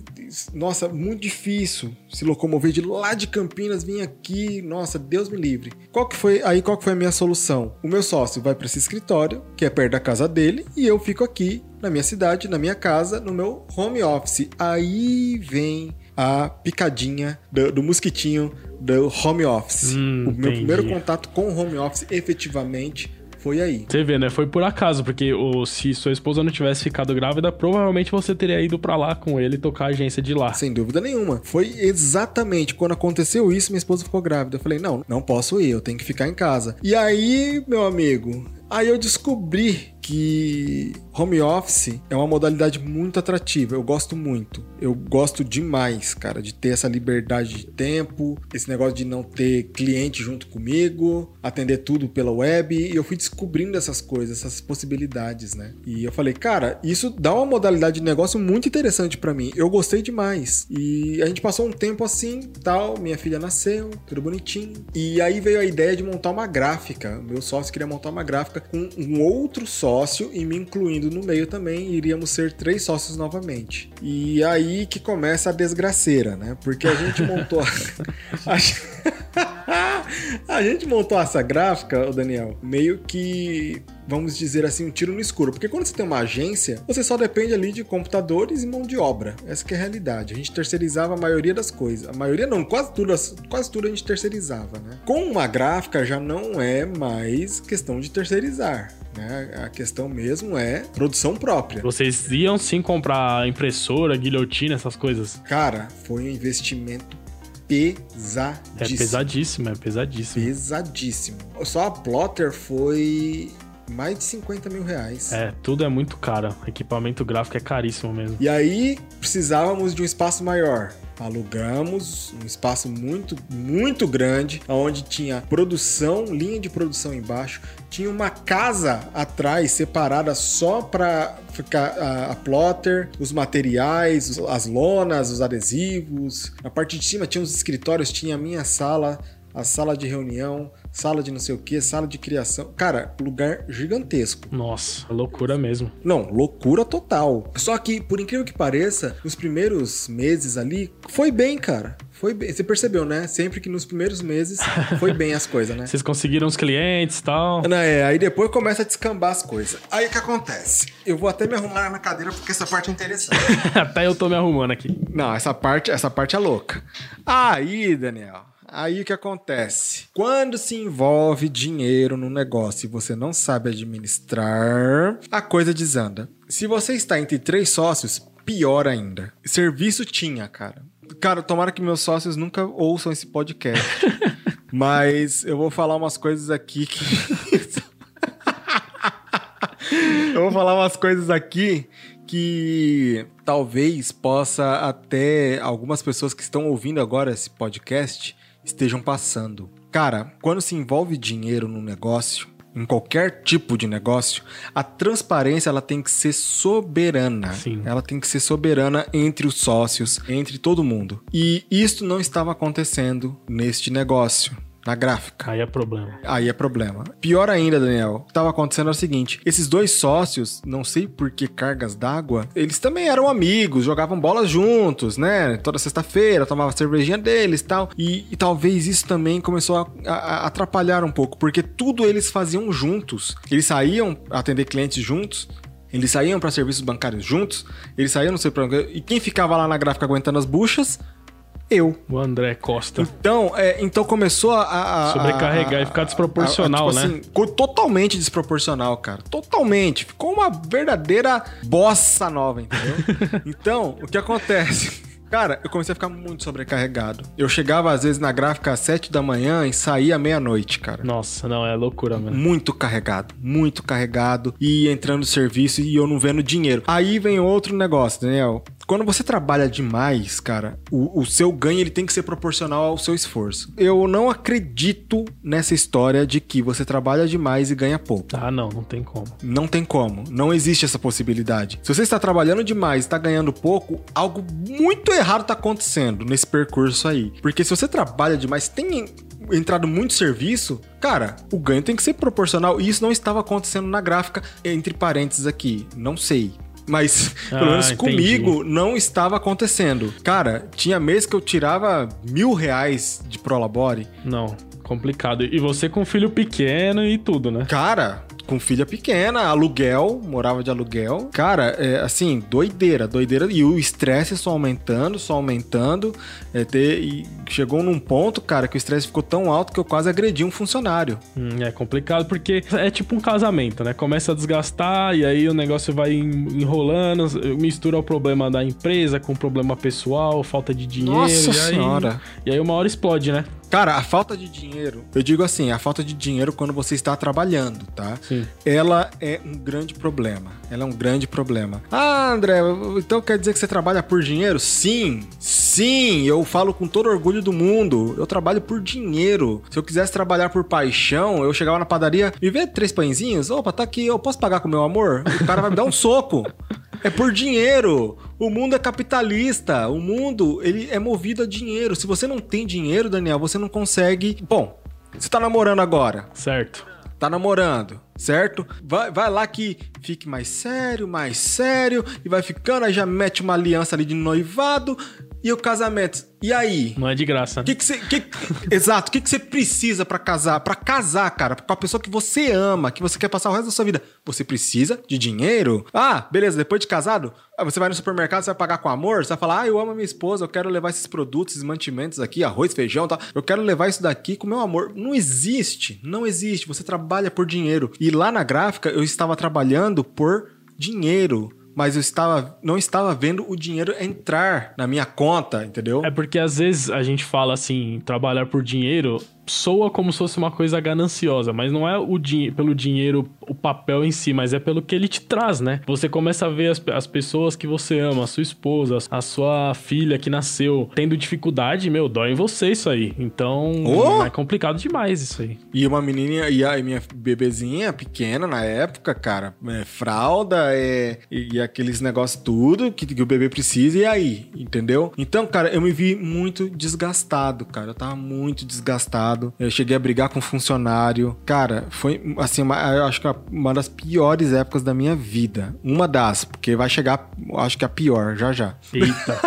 nossa, muito difícil se locomover de lá de Campinas, vir aqui, nossa, Deus me livre. Qual que foi, aí qual que foi a minha solução? O meu sócio vai para esse escritório, que é perto da casa dele, e eu fico aqui na minha cidade, na minha casa, no meu home office. Aí vem a picadinha do, do mosquitinho do home office. Hum, o meu entendi. primeiro contato com o home office efetivamente foi aí. Você vê, né? Foi por acaso, porque o, se sua esposa não tivesse ficado grávida, provavelmente você teria ido pra lá com ele tocar a agência de lá. Sem dúvida nenhuma. Foi exatamente quando aconteceu isso, minha esposa ficou grávida. Eu falei: não, não posso ir, eu tenho que ficar em casa. E aí, meu amigo, aí eu descobri que home office é uma modalidade muito atrativa. Eu gosto muito. Eu gosto demais, cara, de ter essa liberdade de tempo, esse negócio de não ter cliente junto comigo, atender tudo pela web. E eu fui descobrindo essas coisas, essas possibilidades, né? E eu falei, cara, isso dá uma modalidade de negócio muito interessante para mim. Eu gostei demais. E a gente passou um tempo assim, tal. Minha filha nasceu, tudo bonitinho. E aí veio a ideia de montar uma gráfica. Meu sócio queria montar uma gráfica com um outro sócio e me incluindo no meio também, iríamos ser três sócios novamente. E aí que começa a desgraceira, né? Porque a gente montou a, a gente montou essa gráfica, o Daniel, meio que vamos dizer assim, um tiro no escuro. Porque quando você tem uma agência, você só depende ali de computadores e mão de obra. Essa que é a realidade. A gente terceirizava a maioria das coisas. A maioria não, quase tudo, quase tudo a gente terceirizava, né? Com uma gráfica já não é mais questão de terceirizar. Né? A questão mesmo é produção própria. Vocês iam sim comprar impressora, guilhotina, essas coisas? Cara, foi um investimento pesadíssimo. É pesadíssimo, é pesadíssimo. Pesadíssimo. Só a plotter foi mais de 50 mil reais. É, tudo é muito caro. Equipamento gráfico é caríssimo mesmo. E aí precisávamos de um espaço maior. Alugamos um espaço muito, muito grande, onde tinha produção, linha de produção embaixo, tinha uma casa atrás separada só para ficar a, a, plotter, os materiais, as lonas, os adesivos. Na parte de cima tinha os escritórios, tinha a minha sala, a sala de reunião, sala de não sei o que, sala de criação. Cara, lugar gigantesco. Nossa, loucura mesmo. Não, loucura total. Só que, por incrível que pareça, nos primeiros meses ali, foi bem, cara. Foi bem. Você percebeu, né? Sempre que nos primeiros meses foi bem as coisas, né? Vocês conseguiram os clientes e tal. Não, é, aí depois começa a descambar as coisas. Aí o que acontece? Eu vou até me arrumar na cadeira porque essa parte é interessante. até eu tô me arrumando aqui. Não, essa parte, essa parte é louca. Aí, Daniel, Aí o que acontece? Quando se envolve dinheiro no negócio e você não sabe administrar, a coisa desanda. Se você está entre três sócios, pior ainda. Serviço tinha, cara. Cara, tomara que meus sócios nunca ouçam esse podcast. mas eu vou falar umas coisas aqui que. eu vou falar umas coisas aqui que talvez possa até algumas pessoas que estão ouvindo agora esse podcast estejam passando. Cara, quando se envolve dinheiro no negócio, em qualquer tipo de negócio, a transparência ela tem que ser soberana. Sim. Ela tem que ser soberana entre os sócios, entre todo mundo. E isso não estava acontecendo neste negócio na gráfica. Aí é problema. Aí é problema. Pior ainda, Daniel, o que estava acontecendo é o seguinte: esses dois sócios, não sei por que cargas d'água, eles também eram amigos, jogavam bolas juntos, né? Toda sexta-feira, tomava cervejinha deles tal. e tal. E talvez isso também começou a, a, a atrapalhar um pouco, porque tudo eles faziam juntos. Eles saíam atender clientes juntos, eles saíam para serviços bancários juntos, eles saíam, não sei pra E quem ficava lá na gráfica aguentando as buchas? Eu. O André Costa. Então, é, então começou a, a sobrecarregar a, e ficar desproporcional, a, tipo né? Assim, ficou totalmente desproporcional, cara. Totalmente. Ficou uma verdadeira bossa nova, entendeu? então, o que acontece? Cara, eu comecei a ficar muito sobrecarregado. Eu chegava às vezes na gráfica às 7 da manhã e saía meia-noite, cara. Nossa, não, é loucura, mano. Muito carregado, muito carregado. E entrando no serviço e eu não vendo dinheiro. Aí vem outro negócio, Daniel. Quando você trabalha demais, cara, o, o, seu ganho ele tem que ser proporcional ao seu esforço. Eu não acredito nessa história de que você trabalha demais e ganha pouco. Ah, não, não tem como. Não tem como. Não existe essa possibilidade. Se você está trabalhando demais e está ganhando pouco, algo muito errado está acontecendo nesse percurso aí. Porque se você trabalha demais, tem entrado muito serviço, cara, o ganho tem que ser proporcional. E isso não estava acontecendo na gráfica, entre parênteses aqui, não sei. Mas, ah, pelo menos entendi. comigo, não estava acontecendo. Cara, tinha mês que eu tirava mil reais de Prolabore. Não, complicado. E você com filho pequeno e tudo, né? Cara, com filha pequena, aluguel, morava de aluguel. Cara, é, assim, doideira, doideira. E o estresse só aumentando, só aumentando. É, ter, e chegou num ponto, cara, que o estresse ficou tão alto que eu quase agredi um funcionário. Hum, é complicado porque é tipo um casamento, né? Começa a desgastar e aí o negócio vai enrolando, mistura o problema da empresa com o problema pessoal, falta de dinheiro. Nossa e aí, senhora! E aí uma hora explode, né? Cara, a falta de dinheiro, eu digo assim, a falta de dinheiro quando você está trabalhando, tá? Sim. Ela é um grande problema. Ela é um grande problema. Ah, André, então quer dizer que você trabalha por dinheiro? Sim, sim, eu falo com todo orgulho do mundo. Eu trabalho por dinheiro. Se eu quisesse trabalhar por paixão, eu chegava na padaria e vê três pãezinhos. Opa, tá aqui, eu posso pagar com meu amor? O cara vai me dar um soco. É por dinheiro. O mundo é capitalista. O mundo, ele é movido a dinheiro. Se você não tem dinheiro, Daniel, você não consegue. Bom, você tá namorando agora. Certo. Tá namorando, certo? Vai, vai lá que fique mais sério, mais sério, e vai ficando, aí já mete uma aliança ali de noivado, e o casamento. E aí? Não é de graça. Que que cê, que, exato. O que, que você precisa para casar? Para casar, cara, com a pessoa que você ama, que você quer passar o resto da sua vida. Você precisa de dinheiro? Ah, beleza. Depois de casado, você vai no supermercado, você vai pagar com amor, você vai falar: ah, eu amo a minha esposa, eu quero levar esses produtos, esses mantimentos aqui, arroz, feijão, tal. Eu quero levar isso daqui com meu amor. Não existe. Não existe. Você trabalha por dinheiro. E lá na gráfica, eu estava trabalhando por dinheiro mas eu estava não estava vendo o dinheiro entrar na minha conta, entendeu? É porque às vezes a gente fala assim, trabalhar por dinheiro soa como se fosse uma coisa gananciosa, mas não é o din pelo dinheiro, o papel em si, mas é pelo que ele te traz, né? Você começa a ver as, as pessoas que você ama, a sua esposa, a sua filha que nasceu tendo dificuldade, meu, dói em você isso aí. Então, oh! é complicado demais isso aí. E uma menina, e a minha bebezinha pequena na época, cara, é, fralda, é, e aqueles negócios tudo que, que o bebê precisa, e aí, entendeu? Então, cara, eu me vi muito desgastado, cara, eu tava muito desgastado eu cheguei a brigar com um funcionário. Cara, foi assim, uma, eu acho que uma das piores épocas da minha vida. Uma das, porque vai chegar, acho que a pior, já já. Eita.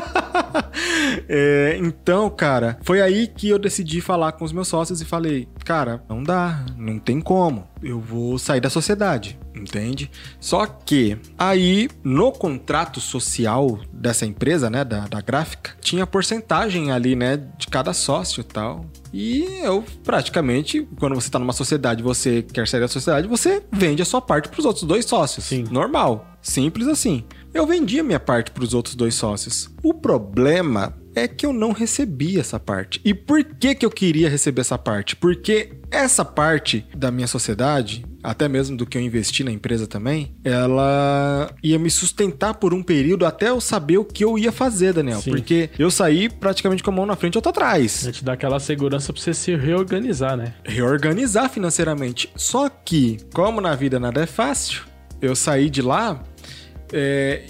é, então, cara, foi aí que eu decidi falar com os meus sócios e falei, cara, não dá, não tem como. Eu vou sair da sociedade, entende? Só que aí, no contrato social dessa empresa, né, da, da gráfica, tinha porcentagem ali, né, de cada sócio e tal. E eu praticamente, quando você tá numa sociedade, você quer sair da sociedade, você vende a sua parte para os outros dois sócios. Sim. Normal. Simples assim. Eu vendi a minha parte para os outros dois sócios. O problema é que eu não recebi essa parte. E por que que eu queria receber essa parte? Porque essa parte da minha sociedade, até mesmo do que eu investi na empresa também, ela ia me sustentar por um período até eu saber o que eu ia fazer, Daniel. Sim. Porque eu saí praticamente com a mão na frente e outra atrás. A gente dá aquela segurança pra você se reorganizar, né? Reorganizar financeiramente. Só que, como na vida nada é fácil, eu saí de lá é,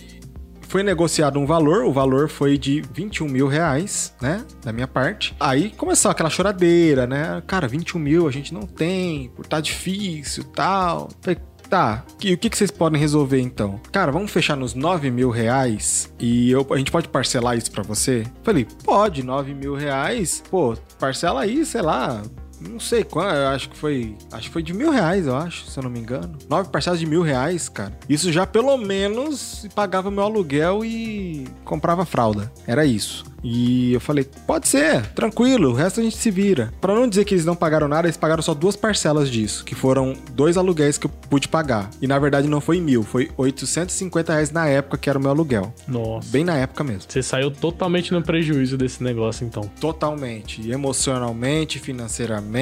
foi negociado um valor, o valor foi de 21 mil reais, né? Da minha parte. Aí começou aquela choradeira, né? Cara, 21 mil a gente não tem, tá difícil tal. Falei, tá, e o que, que vocês podem resolver então? Cara, vamos fechar nos 9 mil reais e eu, a gente pode parcelar isso para você? Falei, pode, 9 mil reais, pô, parcela aí, sei lá, não sei quanto, eu acho que foi. Acho que foi de mil reais, eu acho, se eu não me engano. Nove parcelas de mil reais, cara. Isso já pelo menos pagava meu aluguel e comprava fralda. Era isso. E eu falei, pode ser, tranquilo, o resto a gente se vira. Para não dizer que eles não pagaram nada, eles pagaram só duas parcelas disso, que foram dois aluguéis que eu pude pagar. E na verdade não foi mil, foi 850 reais na época que era o meu aluguel. Nossa. Bem na época mesmo. Você saiu totalmente no prejuízo desse negócio, então. Totalmente. Emocionalmente, financeiramente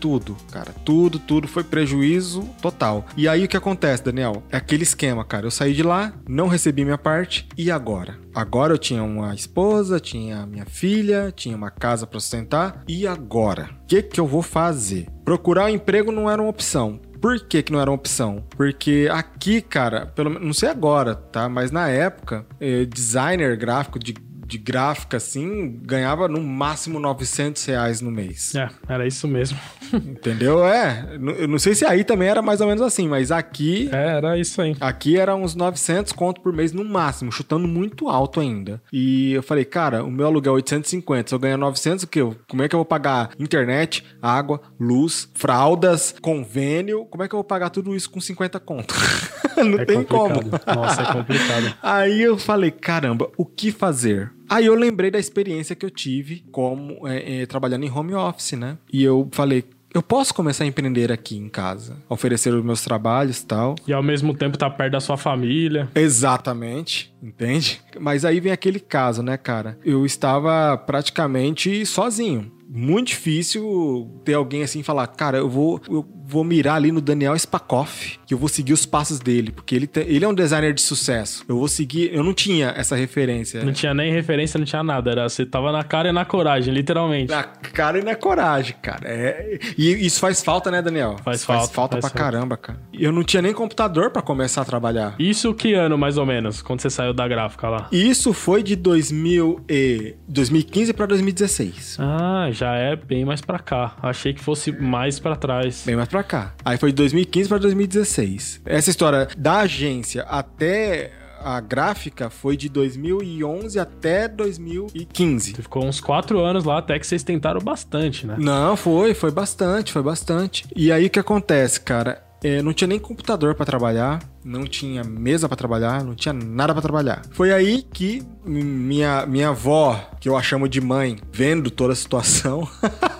tudo, cara. Tudo, tudo foi prejuízo total. E aí o que acontece, Daniel? É aquele esquema, cara. Eu saí de lá, não recebi minha parte, e agora? Agora eu tinha uma esposa, tinha minha filha, tinha uma casa para sustentar, e agora? O que, que eu vou fazer? Procurar um emprego não era uma opção. Por que, que não era uma opção? Porque aqui, cara, pelo não sei agora, tá? Mas na época, eh, designer gráfico de de gráfica, assim, ganhava no máximo 900 reais no mês. É, era isso mesmo. Entendeu? É, eu não sei se aí também era mais ou menos assim, mas aqui... É, era isso aí. Aqui era uns 900 conto por mês no máximo, chutando muito alto ainda. E eu falei, cara, o meu aluguel é 850, se eu ganhar 900, o quê? Como é que eu vou pagar internet, água, luz, fraldas, convênio? Como é que eu vou pagar tudo isso com 50 conto? não É tem como. complicado. Nossa, é complicado. Aí eu falei, caramba, o que fazer? Aí eu lembrei da experiência que eu tive como é, é, trabalhando em home office, né? E eu falei, eu posso começar a empreender aqui em casa, oferecer os meus trabalhos e tal. E ao mesmo tempo tá perto da sua família. Exatamente, entende? Mas aí vem aquele caso, né, cara? Eu estava praticamente sozinho. Muito difícil ter alguém assim falar, cara, eu vou, eu vou mirar ali no Daniel Spakoff, que eu vou seguir os passos dele, porque ele, te- ele é um designer de sucesso. Eu vou seguir, eu não tinha essa referência. Não tinha nem referência, não tinha nada. Era, você tava na cara e na coragem, literalmente. Na cara e na coragem, cara. É... E isso faz falta, né, Daniel? Faz Isso falta, Faz falta faz pra falta. caramba, cara. Eu não tinha nem computador pra começar a trabalhar. Isso que ano, mais ou menos, quando você saiu da gráfica lá? Isso foi de 2000 e... 2015 pra 2016. Ah, já é bem mais pra cá. Achei que fosse mais pra trás. Bem mais pra cá. Aí foi de 2015 pra 2016. Essa história da agência até a gráfica foi de 2011 até 2015. Você ficou uns quatro anos lá, até que vocês tentaram bastante, né? Não, foi, foi bastante, foi bastante. E aí o que acontece, cara? É, não tinha nem computador pra trabalhar, não tinha mesa pra trabalhar, não tinha nada pra trabalhar. Foi aí que minha, minha avó, que eu a chamo de mãe, vendo toda a situação,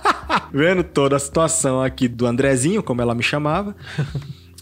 vendo toda a situação aqui do Andrezinho, como ela me chamava,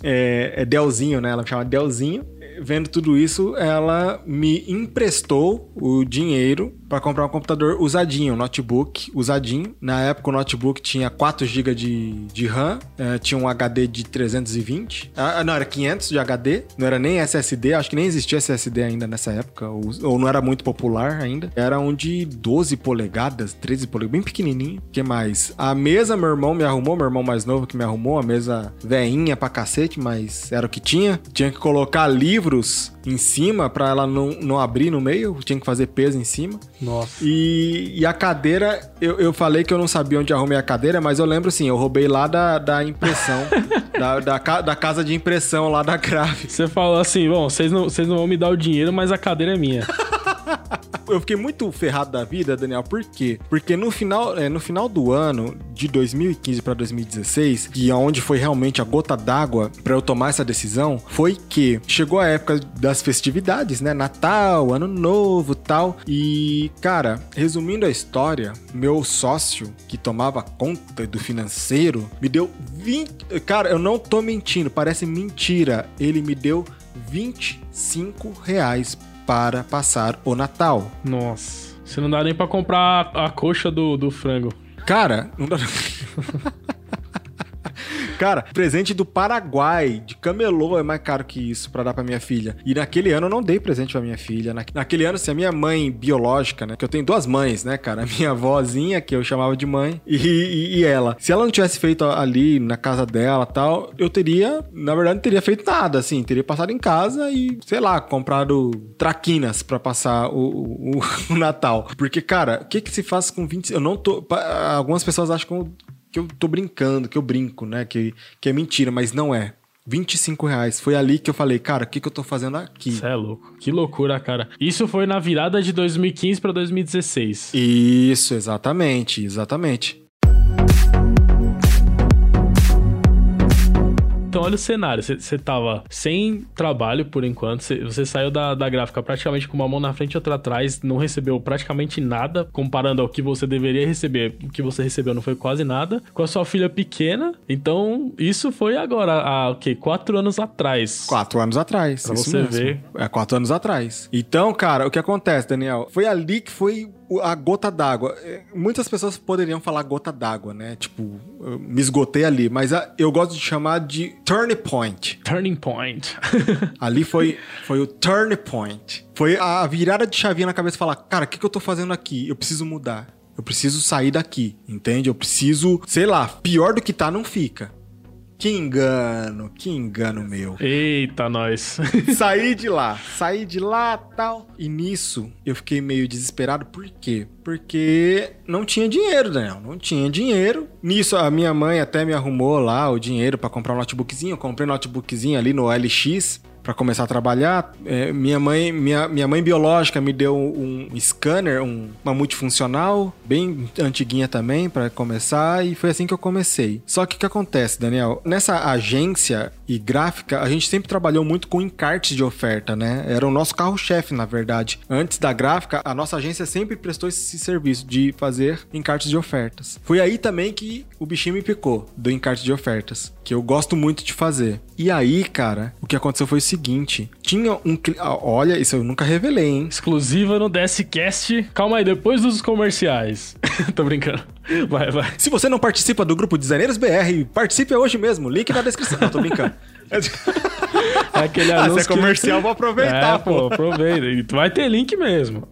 é, é Delzinho, né? Ela me chama Delzinho. Vendo tudo isso, ela me emprestou o dinheiro para comprar um computador usadinho, um notebook usadinho. Na época o notebook tinha 4 GB de, de RAM, eh, tinha um HD de 320. Ah, não, era 500 de HD, não era nem SSD, acho que nem existia SSD ainda nessa época, ou, ou não era muito popular ainda. Era um de 12 polegadas, 13 polegadas, bem pequenininho. que mais? A mesa meu irmão me arrumou, meu irmão mais novo que me arrumou, a mesa veinha pra cacete, mas era o que tinha. Tinha que colocar livros em cima pra ela não, não abrir no meio, tinha que fazer peso em cima. Nossa. E, e a cadeira, eu, eu falei que eu não sabia onde arrumei a cadeira, mas eu lembro assim, eu roubei lá da, da impressão, da, da, da casa de impressão lá da gráfica. Você falou assim, bom, vocês não, vocês não vão me dar o dinheiro, mas a cadeira é minha. Eu fiquei muito ferrado da vida, Daniel, por quê? Porque no final, é, no final do ano, de 2015 para 2016, que é onde foi realmente a gota d'água para eu tomar essa decisão, foi que chegou a época das festividades, né? Natal, Ano Novo tal. E, cara, resumindo a história, meu sócio, que tomava conta do financeiro, me deu 20. Cara, eu não tô mentindo, parece mentira. Ele me deu 25 reais para passar o Natal. Nossa. Você não dá nem pra comprar a, a coxa do, do frango. Cara, não dá. Cara, presente do Paraguai, de camelô, é mais caro que isso pra dar pra minha filha. E naquele ano eu não dei presente pra minha filha. Na- Naquele ano, se a minha mãe biológica, né? Que eu tenho duas mães, né, cara? A minha avózinha, que eu chamava de mãe, e, e- e ela. Se ela não tivesse feito ali na casa dela tal, eu teria, na verdade, não teria feito nada, assim. Teria passado em casa e, sei lá, comprado traquinas pra passar o, o- o Natal. Porque, cara, o que que se faz com 20... Eu não tô... Algumas pessoas acham que eu tô brincando, que eu brinco, né? Que, que é mentira, mas não é. 25 reais. Foi ali que eu falei, cara, o que, que eu tô fazendo aqui? Você é louco. Que loucura, cara. Isso foi na virada de 2015 pra 2016. Isso, exatamente, exatamente. Então, olha o cenário. Você- tava sem trabalho por enquanto. Você você saiu da, da gráfica praticamente com uma mão na frente e outra atrás. Não recebeu praticamente nada. Comparando ao que você deveria receber. O que você recebeu não foi quase nada. Com a sua filha pequena. Então, isso foi agora, há o quê? Quatro anos atrás. Quatro anos atrás. Pra você mesmo. ver. É, quatro anos atrás. Então, cara, o que acontece, Daniel? Foi ali que foi a gota d'água. É, Muitas pessoas poderiam falar gota d'água, né? Tipo, me esgotei ali. Mas a- eu gosto de chamar de turning point. Turning point. Ali foi, foi o turn point. Foi a virada de chavinha na cabeça e falar: cara, o que, que eu tô fazendo aqui? Eu preciso mudar. Eu preciso sair daqui, entende? Eu preciso, sei lá, pior do que tá não fica. Que engano, que engano meu. Eita, nós. saí de lá, saí de lá tal. E nisso eu fiquei meio desesperado. Por quê? Porque não tinha dinheiro, Daniel. Não tinha dinheiro. Nisso a minha mãe até me arrumou lá o dinheiro para comprar um notebookzinho. Eu comprei um notebookzinho ali no LX para começar a trabalhar. É, minha mãe, minha, minha mãe biológica me deu um scanner, um, uma multifuncional, bem antiguinha também para começar e foi assim que eu comecei. Só que o que acontece, Daniel? Nessa agência e gráfica, a gente sempre trabalhou muito com encartes de oferta, né? Era o nosso carro-chefe, na verdade. Antes da gráfica, a nossa agência sempre prestou esse serviço de fazer encartes de ofertas. Foi aí também que o bichinho me picou do encarte de ofertas, que eu gosto muito de fazer. E aí, cara, o que aconteceu foi o seguinte: tinha um. Olha, isso eu nunca revelei, hein? Exclusiva no DSCast. Calma aí, depois dos comerciais. Tô brincando. Vai, vai. Se você não participa do grupo Designeiros BR, participe hoje mesmo. Link na descrição. Não, tô brincando. É aquele anúncio. Ah, se é comercial, que... vou aproveitar, é, pô. Aproveita. Vai ter link mesmo.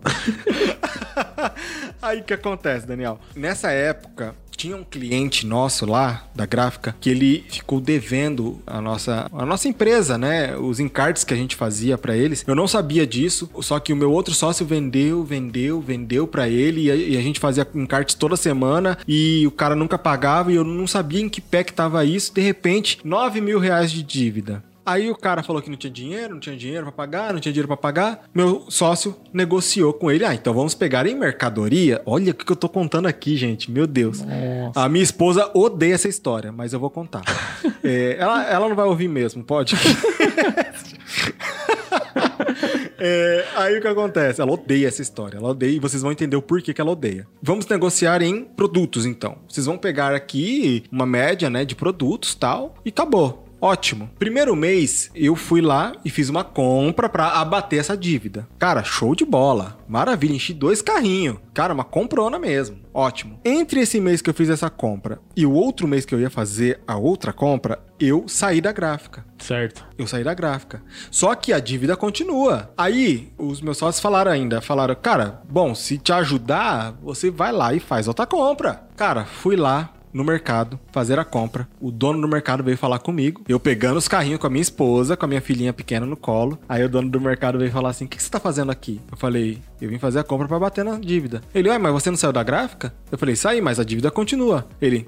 Aí o que acontece, Daniel? Nessa época, tinha um cliente nosso lá da gráfica que ele ficou devendo a nossa, a nossa empresa, né? Os encartes que a gente fazia para eles. Eu não sabia disso, só que o meu outro sócio vendeu, vendeu, vendeu para ele e a, e a, gente fazia encartes toda semana e o cara nunca pagava e eu não sabia em que pé que tava isso. De repente, 9 mil reais de dívida. Aí o cara falou que não tinha dinheiro, não tinha dinheiro para pagar, não tinha dinheiro para pagar. Meu sócio negociou com ele. Ah, então vamos pegar em mercadoria. Olha o que eu tô contando aqui, gente. Meu Deus. Nossa. A minha esposa odeia essa história, mas eu vou contar. é, ela, ela não vai ouvir mesmo, pode? É, aí o que acontece? Ela odeia essa história. Ela odeia e vocês vão entender o porquê que ela odeia. Vamos negociar em produtos, então. Vocês vão pegar aqui uma média, né, de produtos tal e acabou. Ótimo. Primeiro mês, eu fui lá e fiz uma compra para abater essa dívida. Cara, show de bola. Maravilha, enchi dois carrinhos. Cara, uma comprona mesmo. Ótimo. Entre esse mês que eu fiz essa compra e o outro mês que eu ia fazer a outra compra, eu saí da gráfica. Certo. Eu saí da gráfica. Só que a dívida continua. Aí, os meus sócios falaram ainda, falaram, cara, bom, se te ajudar, você vai lá e faz outra compra. Cara, fui lá, no mercado fazer a compra. O dono do mercado veio falar comigo. Eu pegando os carrinhos com a minha esposa, com a minha filhinha pequena no colo. Aí o dono do mercado veio falar assim: O que, você tá fazendo aqui? Eu falei: Eu vim fazer a compra para bater na dívida. Ele, ué, mas você não saiu da gráfica? Eu falei: Saí, mas a dívida continua. Ele,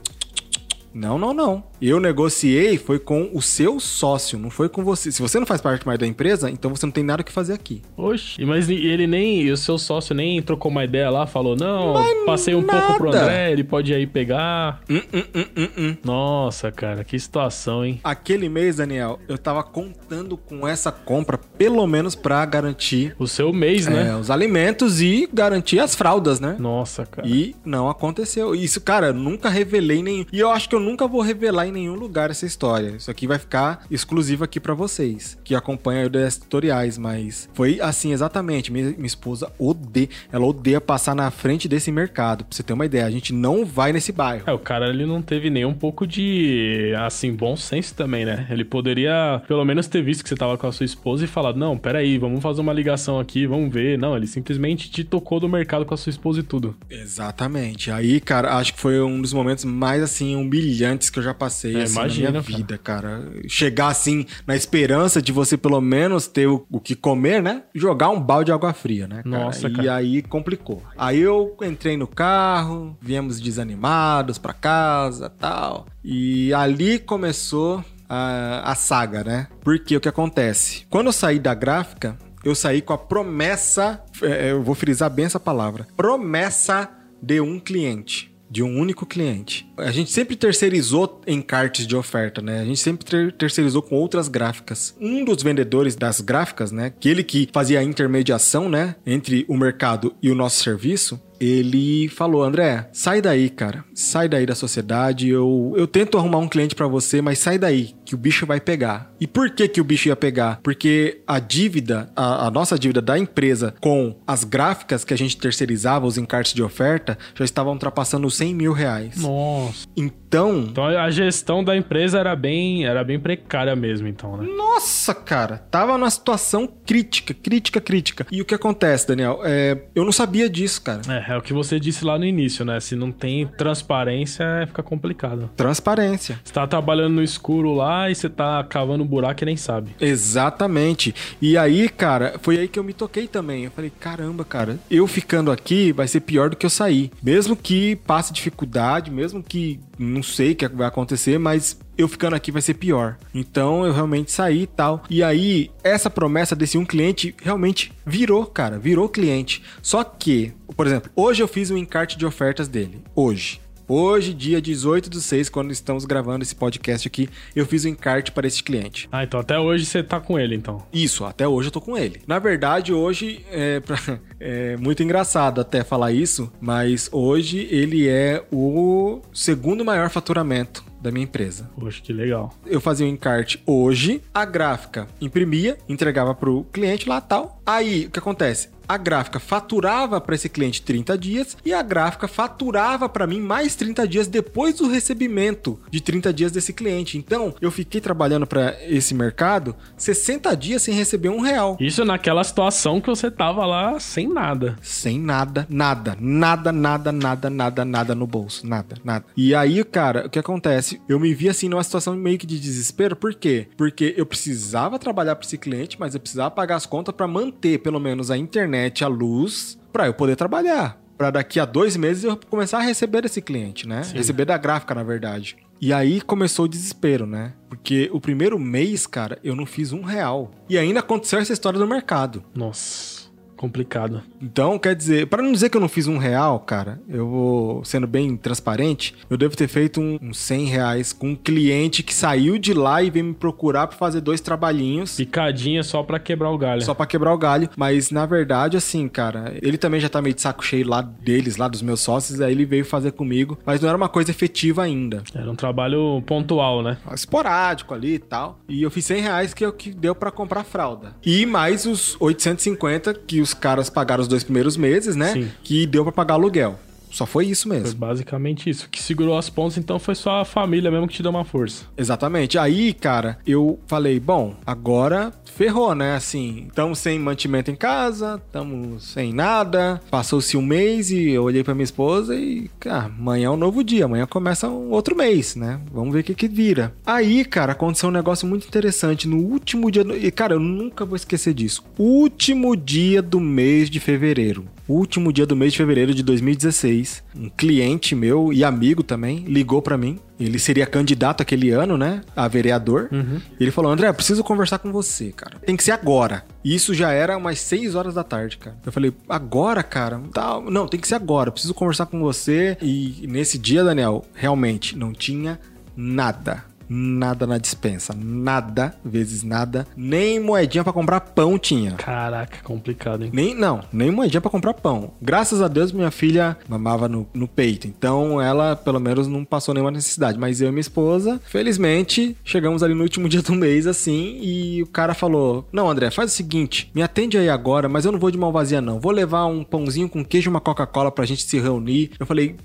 não, não, não. Eu negociei foi com o seu sócio, não foi com você. Se você não faz parte mais da empresa, então você não tem nada que fazer aqui. Oxe, mas ele nem, o seu sócio nem trocou uma ideia lá, falou, não, mas passei um nada. pouco pro André, ele pode aí pegar. Hum, hum, hum, hum, hum, Nossa, cara, que situação, hein? Aquele mês, Daniel, eu tava contando com essa compra, pelo menos pra garantir... O seu mês, é, né? Os alimentos e garantir as fraldas, né? Nossa, cara. E não aconteceu. Isso, cara, nunca revelei nem... E eu acho que eu nunca vou revelar em nenhum lugar essa história. Isso aqui vai ficar exclusivo aqui para vocês, que acompanham os tutoriais, mas foi assim exatamente. Minha, minha esposa odeia, ela odeia passar na frente desse mercado. Pra você ter uma ideia, a gente não vai nesse bairro. É, o cara ele não teve nem um pouco de, assim, bom senso também, né? Ele poderia, pelo menos, ter visto que você tava com a sua esposa e falado, não, peraí, vamos fazer uma ligação aqui, vamos ver. Não, ele simplesmente te tocou do mercado com a sua esposa e tudo. Exatamente. Aí, cara, acho que foi um dos momentos mais, assim, humilhantes que eu já passei é, assim, imagina, na minha vida, cara. Chegar assim, na esperança de você pelo menos ter o, o, que comer, né? Jogar um balde de água fria, né? Cara? Nossa, cara. E aí complicou. Aí eu entrei no carro, viemos desanimados para casa tal. E ali começou a, a saga, né? Porque o que acontece? Quando eu saí da gráfica, eu saí com a promessa, é, eu vou frisar bem essa palavra, promessa de um cliente de um único cliente. A gente sempre terceirizou encartes de oferta, né? A gente sempre ter terceirizou com outras gráficas. Um dos vendedores das gráficas, né? Aquele que fazia a intermediação, né? Entre o mercado e o nosso serviço, ele falou: André, sai daí, cara. Sai daí da sociedade. Eu, eu tento arrumar um cliente para você, mas sai daí, que o bicho vai pegar. E por que, que o bicho ia pegar? Porque a dívida, a, a nossa dívida da empresa com as gráficas que a gente terceirizava, os encartes de oferta, já estavam ultrapassando os 100 mil reais. Nossa. Então. Então a gestão da empresa era bem, era bem precária mesmo, então, né? Nossa, cara. Tava numa situação crítica, crítica, crítica. E o que acontece, Daniel? É, eu não sabia disso, cara. É É, é o que você disse lá no início, né? Se não tem transparência, fica complicado. Transparência. Você tá trabalhando no escuro lá e você tá cavando um buraco e nem sabe. Exatamente. E aí, cara, foi aí que eu me toquei também. Eu falei, caramba, cara, eu ficando aqui vai ser pior do que eu sair. Mesmo que passe dificuldade, mesmo que não sei o que vai acontecer, mas eu ficando aqui vai ser pior. Então eu realmente saí e tal. E aí, essa promessa desse um cliente realmente virou, cara, virou cliente. Só que, por exemplo, hoje eu fiz um encarte de ofertas dele. Hoje. Hoje, dia 18 do 6, quando estamos gravando esse podcast aqui, eu fiz o um encarte para esse cliente. Ah, então até hoje você tá com ele, então. Isso, até hoje eu tô com ele. Na verdade, hoje é, pra, é muito engraçado até falar isso, mas hoje ele é o segundo maior faturamento da minha empresa. Poxa, que legal. Eu fazia o um encarte hoje, a gráfica imprimia, entregava pro cliente lá tal. Aí, o que acontece? A gráfica faturava para esse cliente 30 dias e a gráfica faturava para mim mais 30 dias depois do recebimento de 30 dias desse cliente. Então, eu fiquei trabalhando para esse mercado 60 dias sem receber um real. Isso naquela situação que você tava lá sem nada. Sem nada, nada, nada, nada, nada, nada, nada no bolso, nada, nada. E aí, cara, o que acontece? Eu me vi assim numa situação meio que de desespero, por quê? Porque eu precisava trabalhar para esse cliente, mas eu precisava pagar as contas para manter pelo menos a internet internet, a luz, para eu poder trabalhar. Para daqui a dois meses eu começar a receber esse cliente, né? Sim. Receber da gráfica, na verdade. E aí começou o desespero, né? Porque o primeiro mês, cara, eu não fiz um real. E ainda aconteceu essa história do mercado. Nossa complicado. Então, quer dizer, para não dizer que eu não fiz um real, cara, eu vou sendo bem transparente, eu devo ter feito uns um, um 100 reais com um cliente que saiu de lá e veio me procurar para fazer dois trabalhinhos. Picadinha só para quebrar o galho. Só para quebrar o galho, mas na verdade, assim, cara, ele também já tá meio de saco cheio lá deles, lá dos meus sócios, aí ele veio fazer comigo, mas não era uma coisa efetiva ainda. Era um trabalho pontual, né? Esporádico ali e tal. E eu fiz 100 reais que é o que deu para comprar fralda. E mais os 850 que os os caras pagaram os dois primeiros meses, né? Sim. Que deu para pagar aluguel. Só foi isso mesmo. Foi basicamente isso. O que segurou as pontas, então, foi só a família mesmo que te deu uma força. Exatamente. Aí, cara, eu falei, bom, agora ferrou, né? Assim, estamos sem mantimento em casa, estamos sem nada. Passou-se um mês e eu olhei pra minha esposa e, cara, amanhã é um novo dia, amanhã começa um outro mês, né? Vamos ver o que que vira. Aí, cara, aconteceu um negócio muito interessante. No último dia, do... e cara, eu nunca vou esquecer disso. Último dia do mês de fevereiro. Último dia do mês de fevereiro de 2016, um cliente meu e amigo também ligou para mim ele seria candidato aquele ano, né? A vereador. Uhum. Ele falou: André, preciso conversar com você, cara. Tem que ser agora. Isso já era umas 6 horas da tarde, cara. Eu falei: agora, cara? Tá, não, tem que ser agora. Preciso conversar com você. E nesse dia, Daniel, realmente não tinha nada nada na dispensa. Nada vezes nada. Nem moedinha para comprar pão tinha. Caraca, complicado, hein? Nem, não, nem moedinha para comprar pão. Graças a Deus, minha filha mamava no, no peito. Então, ela, pelo menos, não passou nenhuma necessidade. Mas eu e minha esposa, felizmente, chegamos ali no último dia do mês, assim, e o cara falou: Não, André, faz o seguinte, me atende aí agora, mas eu não vou de mão vazia, não. Vou levar um pãozinho com queijo e uma Coca-Cola pra gente se reunir. Eu falei,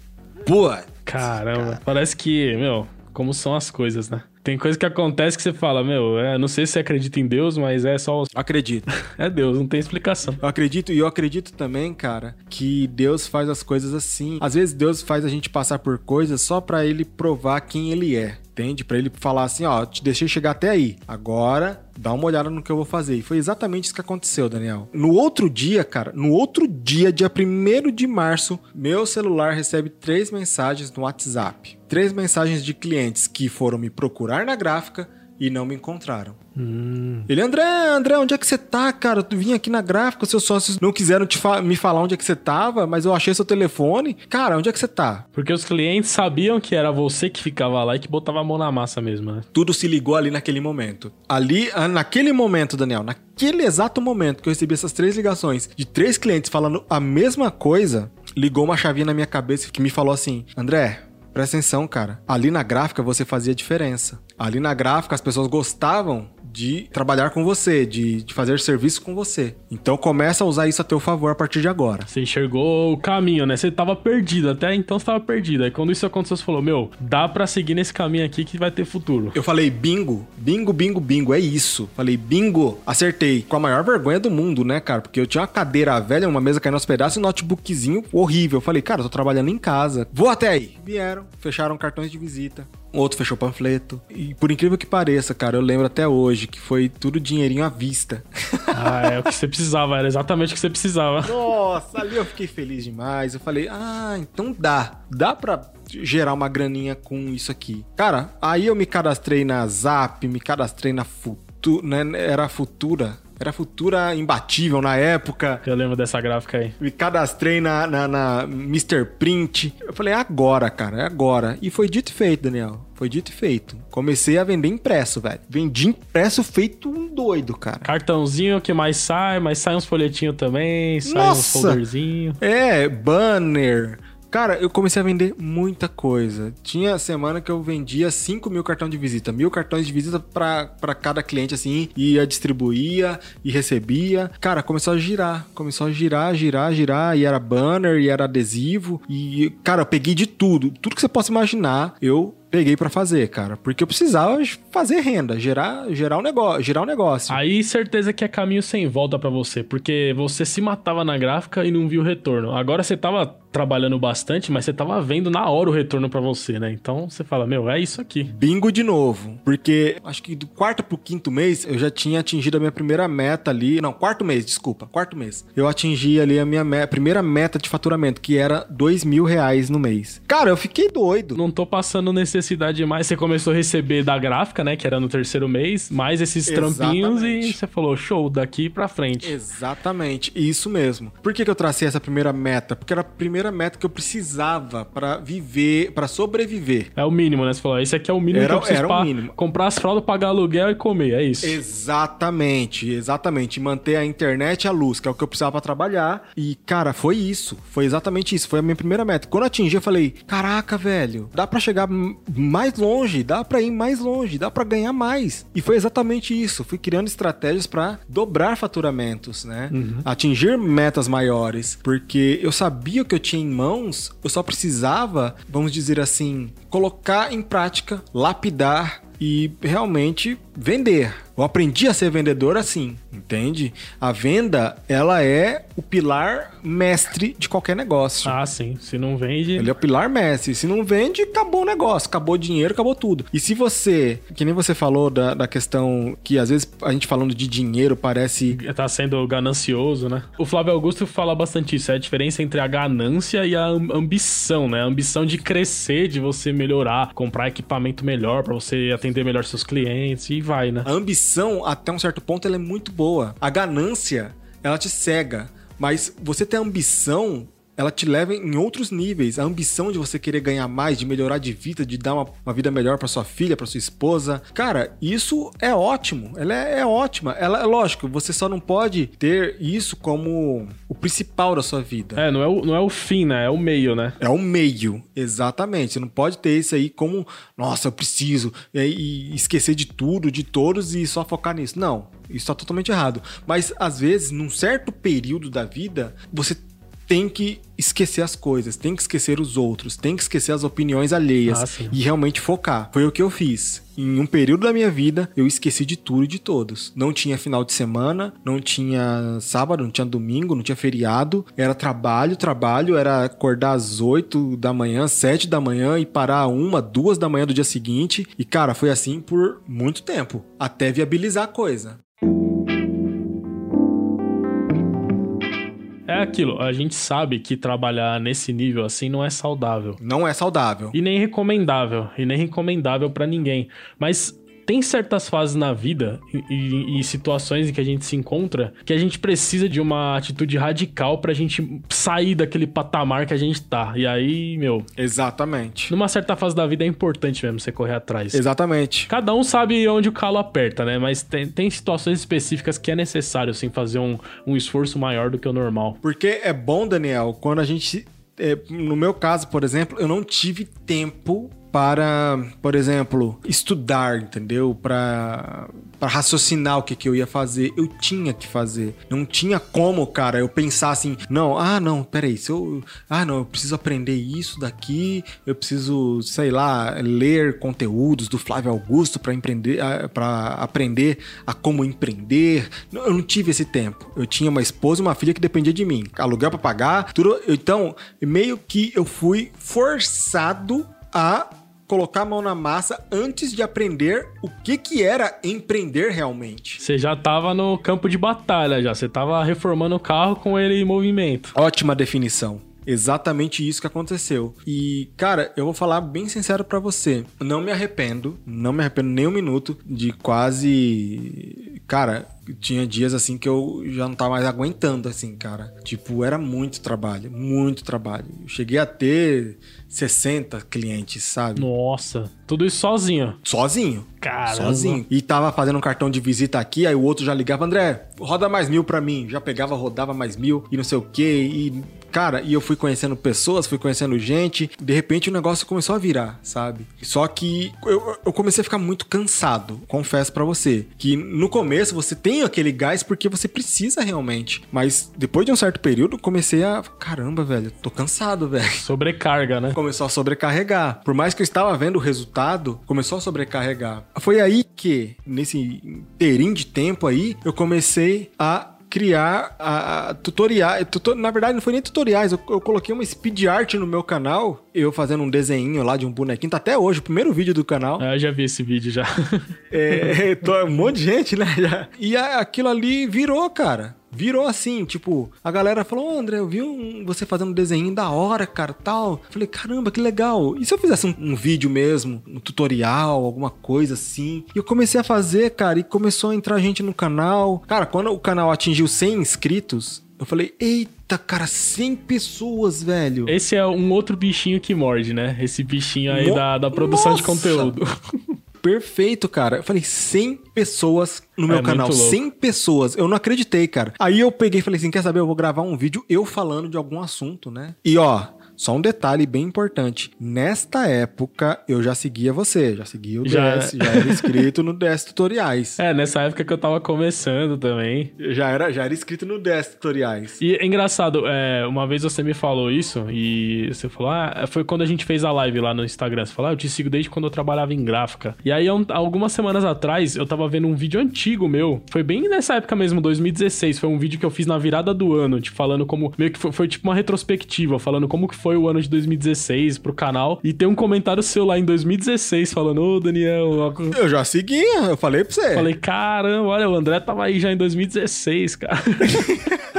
boa. Caramba, cara. parece que, meu, como são as coisas, né? Tem coisa que acontece que você fala, meu, é, não sei se você acredita em Deus, mas é só. Acredito. é Deus, não tem explicação. Eu acredito, e eu acredito também, cara, que Deus faz as coisas assim. Às vezes Deus faz a gente passar por coisas só para ele provar quem ele é entende? Para ele falar assim, ó, te deixei chegar até aí. Agora, dá uma olhada no que eu vou fazer. E foi exatamente isso que aconteceu, Daniel. No outro dia, cara, no outro dia, dia 1 de março, meu celular recebe três mensagens no WhatsApp. Três mensagens de clientes que foram me procurar na gráfica e não me encontraram. Hum. Ele, André, André, onde é que você tá, cara? Tu vinha aqui na gráfica, seus sócios não quiseram fa me falar onde é que você tava, mas eu achei seu telefone. Cara, onde é que você tá? Porque os clientes sabiam que era você que ficava lá e que botava a mão na massa mesmo, né? Tudo se ligou ali naquele momento. Ali, ah, naquele momento, Daniel, naquele exato momento que eu recebi essas três ligações de três clientes falando a mesma coisa, ligou uma chavinha na minha cabeça que me falou assim: André, Presta atenção, cara. Ali na gráfica você fazia diferença. Ali na gráfica as pessoas gostavam de trabalhar com você, de, de fazer serviço com você. Então começa a usar isso a teu favor a partir de agora. Você enxergou o caminho, né? Você tava perdido, até então você tava perdido. Aí quando isso aconteceu, você falou: Meu, dá para seguir nesse caminho aqui que vai ter futuro. Eu falei: bingo, bingo, bingo, bingo, é isso. Falei: bingo, acertei. Com a maior vergonha do mundo, né, cara? Porque eu tinha uma cadeira velha, uma mesa caindo aos pedaços e um notebookzinho horrível. Eu falei: Cara, eu tô trabalhando em casa. Vou até aí. Vieram, fecharam cartões de visita outro fechou panfleto. E por incrível que pareça, cara, eu lembro até hoje que foi tudo dinheirinho à vista. Ah, é o que você precisava, era exatamente o que você precisava. Nossa, ali eu fiquei feliz demais. Eu falei, ah, então dá. Dá pra gerar uma graninha com isso aqui. Cara, aí eu me cadastrei na Zap, me cadastrei na Futura, né? Era a Futura. Era Futura imbatível na época. Eu lembro dessa gráfica aí. Me cadastrei na, na, na Mr. Print. Eu falei, é agora, cara, é agora. E foi dito e feito, Daniel. Foi dito e feito. Comecei a vender impresso, velho. Vendi impresso feito um doido, cara. Cartãozinho que mais sai, mas sai uns folhetinhos também, sai Nossa. uns folderzinhos. É, banner. Cara, eu comecei a vender muita coisa. Tinha semana que eu vendia 5 mil cartões de visita, mil cartões de visita para cada cliente, assim, ia distribuía e recebia. Cara, começou a girar, começou a girar, girar, girar, e era banner, e era adesivo, e, cara, eu peguei de tudo, tudo que você possa imaginar, eu peguei para fazer, cara, porque eu precisava fazer renda, gerar, gerar um negócio, gerar um negócio. Aí certeza que é caminho sem volta para você, porque você se matava na gráfica e não viu retorno. Agora você tava trabalhando bastante, mas você tava vendo na hora o retorno para você, né? Então você fala, meu, é isso aqui. Bingo de novo, porque acho que do quarto pro quinto mês eu já tinha atingido a minha primeira meta ali, não, quarto mês, desculpa, quarto mês. Eu atingi ali a minha me primeira meta de faturamento, que era dois mil reais no mês. Cara, eu fiquei doido. Não tô passando necessidade mais, você começou a receber da gráfica, né? Que era no terceiro mês, mais esses Exatamente. trampinhos e você falou, show, daqui pra frente. Exatamente, isso mesmo. Por que, que eu tracei essa primeira meta? Porque era a primeira meta que eu precisava para viver, para sobreviver. É o mínimo, né? Você falou, esse aqui é o mínimo era, que eu preciso era o mínimo. comprar as fraldas, pagar aluguel e comer, é isso. Exatamente, exatamente. Manter a internet e a luz, que é o que eu precisava para trabalhar. E, cara, foi isso. Foi exatamente isso. Foi a minha primeira meta. Quando eu atingi, eu falei, caraca, velho, dá para chegar mais longe, dá para ir mais longe, dá para ganhar mais. E foi exatamente isso. Fui criando estratégias para dobrar faturamentos, né? Uhum. Atingir metas maiores, porque eu sabia que eu tinha em mãos, eu só precisava, vamos dizer assim, colocar em prática, lapidar e realmente vender. Eu aprendi a ser vendedor assim, entende? A venda, ela é o pilar mestre de qualquer negócio. Ah, sim. Se não vende. Ele é o pilar mestre. Se não vende, acabou o negócio, acabou o dinheiro, acabou tudo. E se você, que nem você falou da, da questão que às vezes a gente falando de dinheiro parece. Tá sendo ganancioso, né? O Flávio Augusto fala bastante isso. É a diferença entre a ganância e a ambição, né? A ambição de crescer, de você melhorar, comprar equipamento melhor para você atender melhor seus clientes e vai, né? A ambição, até um certo ponto, ela é muito boa. A ganância, ela te cega. Mas você ter ambição ela te leva em outros níveis. A ambição de você querer ganhar mais, de melhorar de vida, de dar uma, uma vida melhor para sua filha, para sua esposa. Cara, isso é ótimo. Ela é, é, ótima. Ela é lógico, você só não pode ter isso como o principal da sua vida. É, não é o, não é o fim, né? É o meio, né? É o meio, exatamente. Você não pode ter isso aí como, nossa, eu preciso, e, e esquecer de tudo, de todos e só focar nisso. Não, isso tá totalmente errado. Mas às vezes, num certo período da vida, você tem que esquecer as coisas, tem que esquecer os outros, tem que esquecer as opiniões alheias ah, e realmente focar. Foi o que eu fiz. Em um período da minha vida, eu esqueci de tudo e de todos. Não tinha final de semana, não tinha sábado, não tinha domingo, não tinha feriado. Era trabalho, trabalho, era acordar às 8 da manhã, 7 da manhã e parar uma, duas da manhã do dia seguinte. E, cara, foi assim por muito tempo, até viabilizar a coisa. É aquilo, a gente sabe que trabalhar nesse nível assim não é saudável. Não é saudável. E nem recomendável. E nem recomendável para ninguém. Mas tem certas fases na vida e, e, situações em que a gente se encontra que a gente precisa de uma atitude radical pra gente sair daquele patamar que a gente tá. E aí, meu. Exatamente. Numa certa fase da vida é importante mesmo você correr atrás. Exatamente. Cada um sabe onde o calo aperta, né? Mas tem, tem situações específicas que é necessário, assim, fazer um, um esforço maior do que o normal. Porque é bom, Daniel, quando a gente. É, no meu caso, por exemplo, eu não tive tempo para, por exemplo, estudar, entendeu? Para raciocinar o que, que eu ia fazer. Eu tinha que fazer. Não tinha como, cara, eu pensar assim, não, ah, não, peraí, se eu. Ah, não, eu preciso aprender isso daqui, eu preciso, sei lá, ler conteúdos do Flávio Augusto para empreender, para aprender a como empreender. Eu não tive esse tempo. Eu tinha uma esposa e uma filha que dependia de mim. Aluguel para pagar, tudo. Então, meio que eu fui forçado a colocar a mão na massa antes de aprender o que que era empreender realmente. Você já estava no campo de batalha já, você estava reformando o carro com ele em movimento. Ótima definição. Exatamente isso que aconteceu. E, cara, eu vou falar bem sincero para você. Não me arrependo, não me arrependo nem um minuto de quase. Cara, tinha dias assim que eu já não tava mais aguentando, assim, cara. Tipo, era muito trabalho, muito trabalho. Eu cheguei a ter 60 clientes, sabe? Nossa, tudo isso sozinho. Sozinho. Caramba. Sozinho. E tava fazendo um cartão de visita aqui, aí o outro já ligava, André, roda mais mil pra mim. Já pegava, rodava mais mil e não sei o quê. E Cara, e eu fui conhecendo pessoas, fui conhecendo gente, de repente o negócio começou a virar, sabe? Só que eu, eu comecei a ficar muito cansado, confesso para você. Que no começo você tem aquele gás porque você precisa realmente. Mas depois de um certo período, comecei a. Caramba, velho, tô cansado, velho. Sobrecarga, né? Começou a sobrecarregar. Por mais que eu estava vendo o resultado, começou a sobrecarregar. Foi aí que, nesse inteirinho de tempo aí, eu comecei a criar a, a tutoriais. Tutor, na verdade, não foi nem tutoriais. Eu, eu, coloquei uma speed art no meu canal. Eu fazendo um desenho lá de um bonequinho. Tá até hoje, o primeiro vídeo do canal. Ah, eu já vi esse vídeo já. é, tô, um monte de gente, né? Já. E aquilo ali virou, cara virou assim, tipo, a galera falou, oh, André, eu vi um, você fazendo um desenho da hora, cara, tal. Falei, caramba, que legal. E se eu fizesse um, um, vídeo mesmo, um tutorial, alguma coisa assim? E eu comecei a fazer, cara, e começou a entrar gente no canal. Cara, quando o canal atingiu 100 inscritos, eu falei, eita, cara, 100 pessoas, velho. Esse é um outro bichinho que morde, né? Esse bichinho aí no... da, da produção Nossa. de conteúdo. perfeito, cara. Eu falei, 100 pessoas no meu é canal. 100 pessoas. Eu não acreditei, cara. Aí eu peguei e falei assim: quer saber? Eu vou gravar um vídeo eu falando de algum assunto, né? E ó. Só um detalhe bem importante. Nesta época, eu já seguia você, já seguia o. DS, já era inscrito no DS Tutoriais. É, nessa época que eu tava começando também. Já era, já era inscrito no DS Tutoriais. E é engraçado, é, uma vez você me falou isso e você falou, ah, foi quando a gente fez a live lá no Instagram. Você falou, ah, eu te sigo desde quando eu trabalhava em gráfica. E aí, algumas semanas atrás, eu tava vendo um vídeo antigo meu. Foi bem nessa época mesmo, 2016. Foi um vídeo que eu fiz na virada do ano, te falando como. Meio que foi, foi tipo uma retrospectiva, falando como que foi o ano de 2016 pro canal. E tem um comentário seu lá em 2016 falando: Ô, Daniel. Eu já seguia, eu falei pra você. Falei, caramba, olha, o André tava aí já em 2016, cara.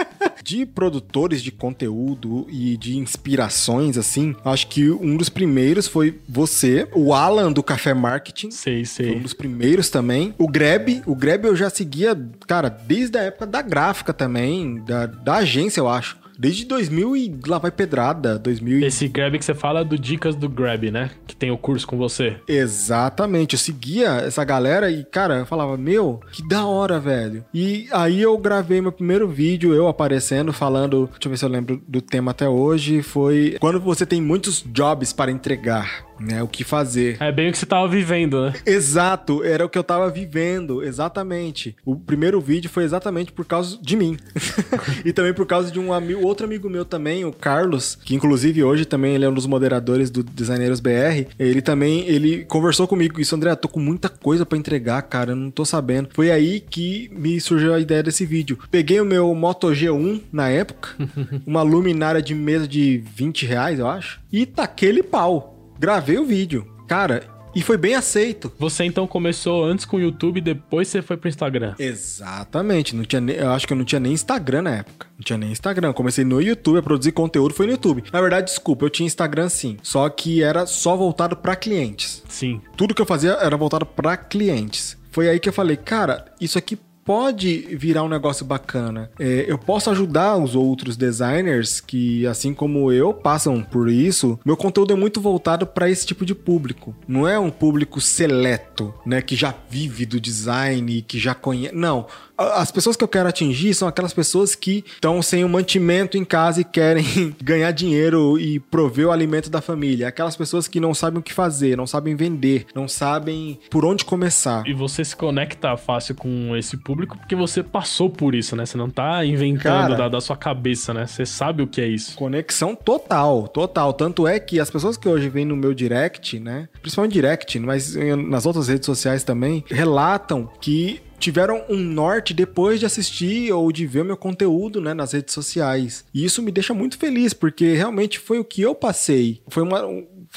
de produtores de conteúdo e de inspirações, assim, acho que um dos primeiros foi você, o Alan do Café Marketing. Sei, sei. Foi um dos primeiros também. O Greb, o Greb eu já seguia, cara, desde a época da gráfica também, da, da agência, eu acho. Desde 2000 e lá vai pedrada. 2000 e... Esse Grab que você fala é do Dicas do Grab, né? Que tem o curso com você. Exatamente. Eu seguia essa galera e, cara, eu falava, meu, que da hora, velho. E aí eu gravei meu primeiro vídeo, eu aparecendo, falando, deixa eu ver se eu lembro do tema até hoje, foi quando você tem muitos jobs para entregar né? O que fazer. É bem o que você tava vivendo, né? Exato, era o que eu tava vivendo, exatamente. O primeiro vídeo foi exatamente por causa de mim. e também por causa de um amigo, outro amigo meu também, o Carlos, que inclusive hoje também ele é um dos moderadores do Designeiros BR. Ele também, ele conversou comigo isso, André, tô com muita coisa para entregar, cara, eu não tô sabendo. Foi aí que me surgiu a ideia desse vídeo. Peguei o meu Moto G1 na época, uma luminária de mesa de 20 reais, eu acho, e taquei ele pau gravei o vídeo. Cara, e foi bem aceito. Você então começou antes com o YouTube e depois você foi pro Instagram? Exatamente. Não tinha nem, eu acho que eu não tinha nem Instagram na época. Não tinha nem Instagram. Comecei no YouTube a produzir conteúdo, foi no YouTube. Na verdade, desculpa, eu tinha Instagram sim. Só que era só voltado para clientes. Sim. Tudo que eu fazia era voltado para clientes. Foi aí que eu falei, cara, isso aqui pode virar um negócio bacana. É, eu posso ajudar os outros designers que, assim como eu, passam por isso. Meu conteúdo é muito voltado para esse tipo de público. Não é um público seleto, né, que já vive do design, que já conhece. Não As pessoas que eu quero atingir são aquelas pessoas que estão sem o mantimento em casa e querem ganhar dinheiro e prover o alimento da família. Aquelas pessoas que não sabem o que fazer, não sabem vender, não sabem por onde começar. E você se conecta fácil com esse público porque você passou por isso, né? Você não tá inventando Cara, da, da sua cabeça, né? Você sabe o que é isso. Conexão total, total. Tanto é que as pessoas que hoje vêm no meu direct, né? Principalmente direct, mas nas outras redes sociais também, relatam que tiveram um norte depois de assistir ou de ver meu conteúdo né, nas redes sociais. E isso me deixa muito feliz, porque realmente foi o que eu passei. Foi uma,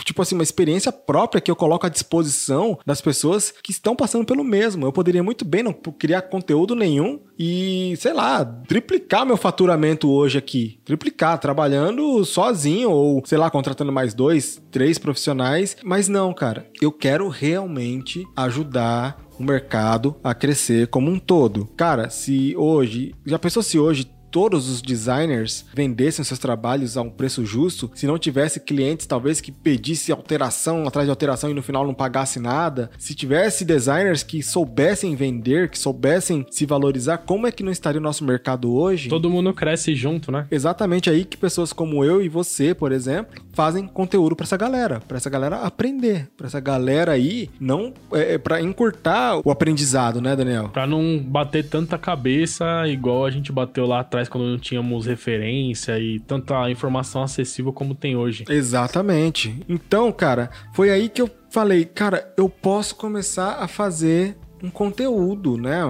tipo assim, uma experiência própria que eu coloco à disposição das pessoas que estão passando pelo mesmo. Eu poderia muito bem não criar conteúdo nenhum e, sei lá, triplicar meu faturamento hoje aqui. Triplicar, trabalhando sozinho ou, sei lá, contratando mais dois, três profissionais. Mas não, cara, eu quero realmente ajudar o mercado a crescer como um todo. Cara, se hoje, já pensou se hoje todos os designers vendessem seus trabalhos a um preço justo, se não tivesse clientes talvez que pedisse alteração atrás de alteração e no final não pagasse nada, se tivesse designers que soubessem vender, que soubessem se valorizar, como é que não estaria o nosso mercado hoje? Todo mundo cresce junto, né? Exatamente aí que pessoas como eu e você, por exemplo, fazem conteúdo para essa galera, para essa galera aprender, para essa galera aí não é, é para encurtar o aprendizado, né, Daniel? Para não bater tanta cabeça igual a gente bateu lá atrás atrás, quando não tínhamos referência e tanta informação acessível como tem hoje. Exatamente. Então, cara, foi aí que eu falei, cara, eu posso começar a fazer um conteúdo, né?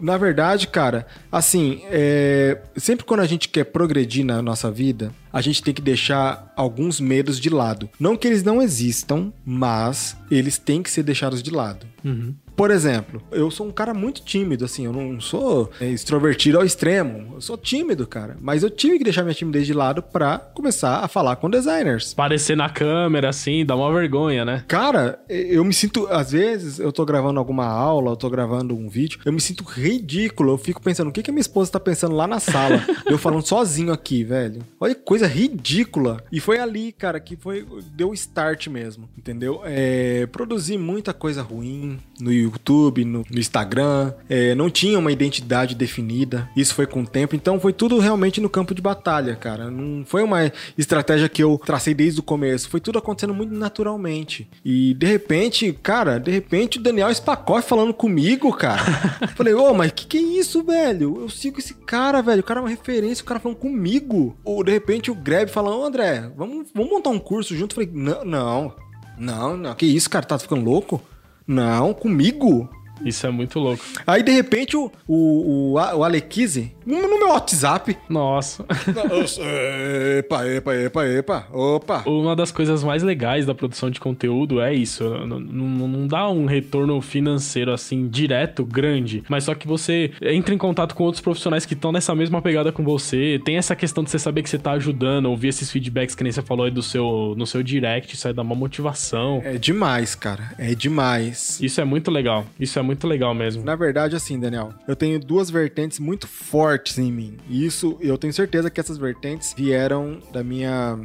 Na verdade, cara, assim, é... sempre quando a gente quer progredir na nossa vida, a gente tem que deixar alguns medos de lado. Não que eles não existam, mas eles têm que ser deixados de lado. Uhum. Por exemplo, eu sou um cara muito tímido, assim, eu não sou extrovertido ao extremo. Eu sou tímido, cara. Mas eu tive que deixar minha timidez de lado pra começar a falar com designers. Parecer na câmera, assim, dá uma vergonha, né? Cara, eu me sinto, às vezes, eu tô gravando alguma aula, eu tô gravando um vídeo, eu me sinto ridículo. Eu fico pensando, o que, que a minha esposa tá pensando lá na sala? eu falando sozinho aqui, velho. Olha que coisa ridícula. E foi ali, cara, que foi. Deu start mesmo, entendeu? É, produzi muita coisa ruim no YouTube YouTube, no, no Instagram, é, não tinha uma identidade definida. Isso foi com o tempo, então foi tudo realmente no campo de batalha, cara. Não foi uma estratégia que eu tracei desde o começo, foi tudo acontecendo muito naturalmente. E de repente, cara, de repente o Daniel Spacoff falando comigo, cara. Falei, ô, oh, mas que que é isso, velho? Eu sigo esse cara, velho. O cara é uma referência, o cara falando comigo. Ou de repente o Greb falando, ô, André, vamos, vamos montar um curso junto. Falei, não, não, não, não. Que isso, cara? Tá ficando louco? Não, comigo? Isso é muito louco. Aí, de repente, o, o, o, o Alequize, no meu WhatsApp. Nossa. epa, epa, epa, epa. Opa. Uma das coisas mais legais da produção de conteúdo é isso. Não, não, não dá um retorno financeiro assim, direto, grande. Mas só que você entra em contato com outros profissionais que estão nessa mesma pegada com você. Tem essa questão de você saber que você tá ajudando, ouvir esses feedbacks que nem você falou aí do seu, no seu direct. Isso aí dá uma motivação. É demais, cara. É demais. Isso é muito legal. Isso é muito legal mesmo. Na verdade, assim, Daniel, eu tenho duas vertentes muito fortes em mim. E isso, eu tenho certeza que essas vertentes vieram da minha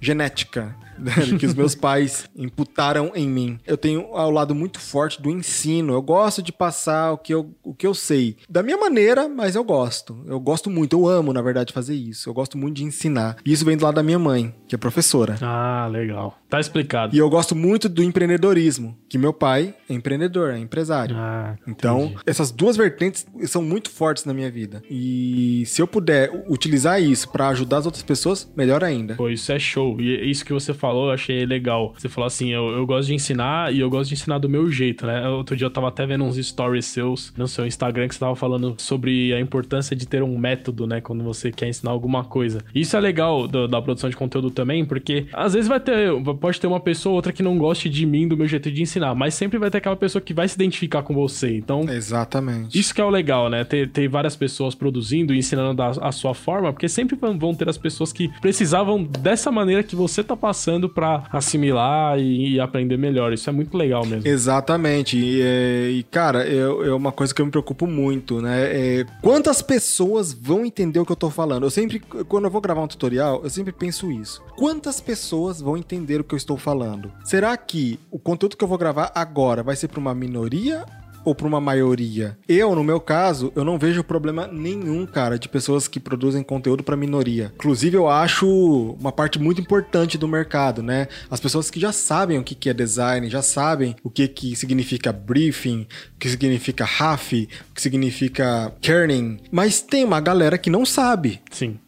genética. Que os meus pais imputaram em mim. Eu tenho ao lado muito forte do ensino. Eu gosto de passar o que eu, o que eu sei. Da minha maneira, mas eu gosto. Eu gosto muito, eu amo, na verdade, fazer isso. Eu gosto muito de ensinar. E isso vem do lado da minha mãe, que é professora. Ah, legal. Tá explicado. E eu gosto muito do empreendedorismo, que meu pai é empreendedor, é empresário. Ah, então, essas duas vertentes são muito fortes na minha vida. E se eu puder utilizar isso para ajudar as outras pessoas, melhor ainda. Pô, isso é show. E isso que você falou, eu achei legal. Você falou assim: eu, eu gosto de ensinar e eu gosto de ensinar do meu jeito, né? Outro dia eu tava até vendo uns stories seus no seu Instagram que você tava falando sobre a importância de ter um método, né? Quando você quer ensinar alguma coisa. Isso é legal do, da produção de conteúdo também, porque às vezes vai ter, pode ter uma pessoa ou outra que não goste de mim, do meu jeito de ensinar, mas sempre vai ter aquela pessoa que vai se identificar com você. Então, exatamente. Isso que é o legal, né? Ter, ter várias pessoas produzindo e ensinando da, a sua forma, porque sempre vão ter as pessoas que precisavam dessa maneira que você tá passando para assimilar e, e, aprender melhor. Isso é muito legal mesmo. Exatamente. E, é, e cara, é, é, uma coisa que eu me preocupo muito, né? É, quantas pessoas vão entender o que eu tô falando? Eu sempre, quando eu vou gravar um tutorial, eu sempre penso isso. Quantas pessoas vão entender o que eu estou falando? Será que o conteúdo que eu vou gravar agora vai ser para uma minoria ou para uma maioria? Eu, no meu caso, eu não vejo problema nenhum, cara, de pessoas que produzem conteúdo para minoria. Inclusive, eu acho uma parte muito importante do mercado, né? As pessoas que já sabem o que é design, já sabem o que, que significa briefing, o que significa RAF, o que significa kerning, mas tem uma galera que não sabe. Sim.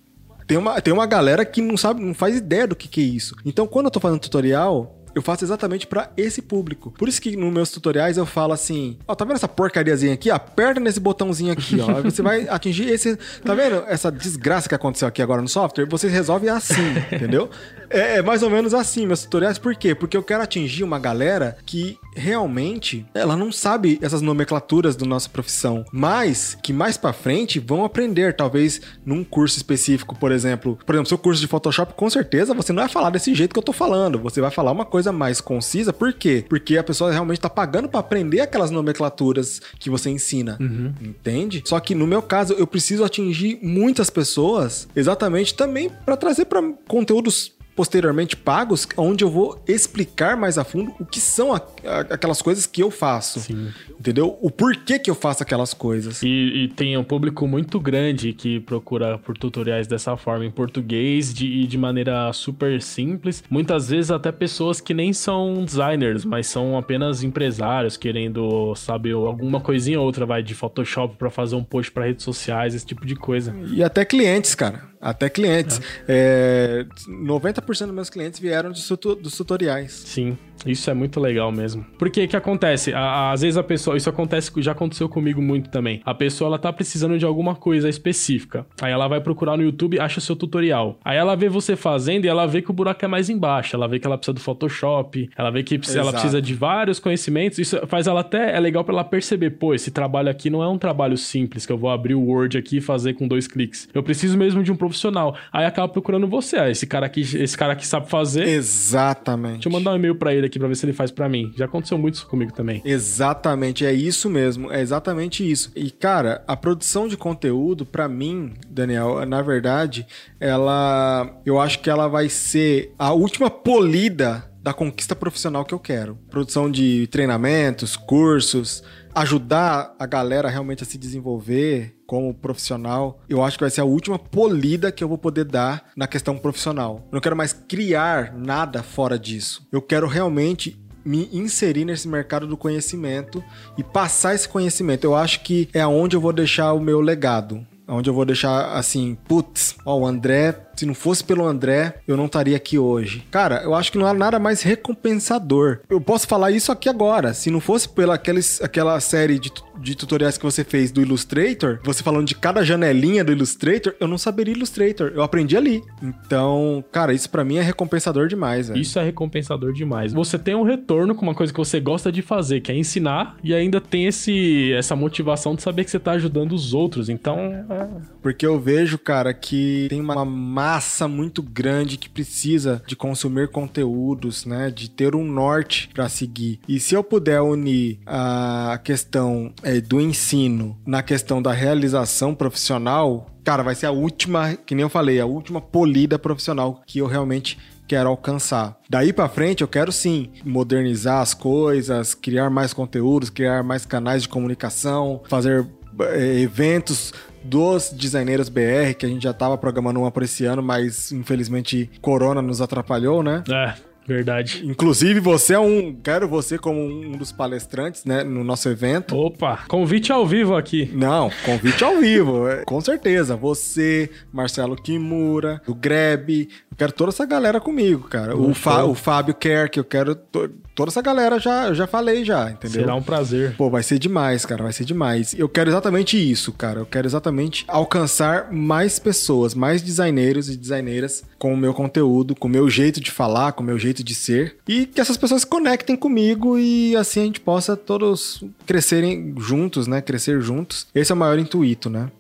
Tem uma, tem uma galera que não sabe, não faz ideia do que, que é isso. Então, quando eu tô fazendo tutorial, eu faço exatamente para esse público. Por isso que nos meus tutoriais eu falo assim: ó, tá vendo essa porcariazinha aqui? Aperta nesse botãozinho aqui, ó. você vai atingir esse. Tá vendo essa desgraça que aconteceu aqui agora no software? Você resolve assim, entendeu? É, é, mais ou menos assim meus tutoriais. Por quê? Porque eu quero atingir uma galera que realmente ela não sabe essas nomenclaturas da nossa profissão, mas que mais para frente vão aprender, talvez num curso específico, por exemplo. Por exemplo, seu curso de Photoshop, com certeza você não vai falar desse jeito que eu tô falando. Você vai falar uma coisa mais concisa. Por quê? Porque a pessoa realmente tá pagando para aprender aquelas nomenclaturas que você ensina. Uhum. Entende? Só que no meu caso, eu preciso atingir muitas pessoas exatamente também para trazer para conteúdos posteriormente pagos, onde eu vou explicar mais a fundo o que são a, a, aquelas coisas que eu faço. Sim. Entendeu? O porquê que eu faço aquelas coisas. E, e, tem um público muito grande que procura por tutoriais dessa forma, em português de, e de maneira super simples. Muitas vezes até pessoas que nem são designers, mas são apenas empresários querendo saber alguma coisinha ou outra, vai de Photoshop para fazer um post para redes sociais, esse tipo de coisa. E até clientes, cara. Até clientes. É. É, 90% dos meus clientes vieram dos, dos tutoriais. Sim. Isso é muito legal mesmo. Porque que acontece? às vezes a pessoa, isso acontece, já aconteceu comigo muito também. A pessoa ela tá precisando de alguma coisa específica. Aí ela vai procurar no YouTube, acha seu tutorial. Aí ela vê você fazendo e ela vê que o buraco é mais embaixo. Ela vê que ela precisa do Photoshop, ela vê que Exato. ela precisa de vários conhecimentos. Isso faz ela até é legal para ela perceber, pô, esse trabalho aqui não é um trabalho simples que eu vou abrir o Word aqui e fazer com dois cliques. Eu preciso mesmo de um profissional. Aí acaba procurando você, ah, esse cara aqui, esse cara aqui sabe fazer. Exatamente. Deixa eu mandar um e-mail para ele aqui para ver se ele faz para mim. Já aconteceu muito isso comigo também. Exatamente, é isso mesmo, é exatamente isso. E cara, a produção de conteúdo para mim, Daniel, na verdade, ela eu acho que ela vai ser a última polida da conquista profissional que eu quero. Produção de treinamentos, cursos, ajudar a galera realmente a se desenvolver como profissional, eu acho que vai ser a última polida que eu vou poder dar na questão profissional. Eu não quero mais criar nada fora disso. Eu quero realmente me inserir nesse mercado do conhecimento e passar esse conhecimento. Eu acho que é onde eu vou deixar o meu legado. Onde eu vou deixar assim, putz, ó, o André se não fosse pelo André, eu não estaria aqui hoje. Cara, eu acho que não há nada mais recompensador. Eu posso falar isso aqui agora. Se não fosse pela aqueles, aquela série de, de tutoriais que você fez do Illustrator, você falando de cada janelinha do Illustrator, eu não saberia Illustrator. Eu aprendi ali. Então, cara, isso para mim é recompensador demais. Véio. Isso é recompensador demais. Você tem um retorno com uma coisa que você gosta de fazer, que é ensinar, e ainda tem esse, essa motivação de saber que você tá ajudando os outros. Então. É... Porque eu vejo, cara, que tem uma massa muito grande que precisa de consumir conteúdos, né? De ter um norte para seguir. E se eu puder unir a questão é, do ensino na questão da realização profissional, cara, vai ser a última, que nem eu falei, a última polida profissional que eu realmente quero alcançar. Daí para frente eu quero sim modernizar as coisas, criar mais conteúdos, criar mais canais de comunicação, fazer é, eventos dos designeiros BR, que a gente já tava programando uma para esse ano, mas infelizmente Corona nos atrapalhou, né? É. Verdade. Inclusive, você é um. Quero você como um dos palestrantes, né? No nosso evento. Opa, convite ao vivo aqui. Não, convite ao vivo. É, com certeza. Você, Marcelo Kimura, o Greb. Eu quero toda essa galera comigo, cara. O, Fá, o Fábio Kerk, eu quero. To toda essa galera já, eu já falei já, entendeu? Será um prazer. Pô, vai ser demais, cara, vai ser demais. Eu quero exatamente isso, cara. Eu quero exatamente alcançar mais pessoas, mais designeiros e designeiras com o meu conteúdo, com o meu jeito de falar, com o meu jeito de ser e que essas pessoas se conectem comigo e assim a gente possa todos crescerem juntos, né? Crescer juntos. Esse é o maior intuito, né?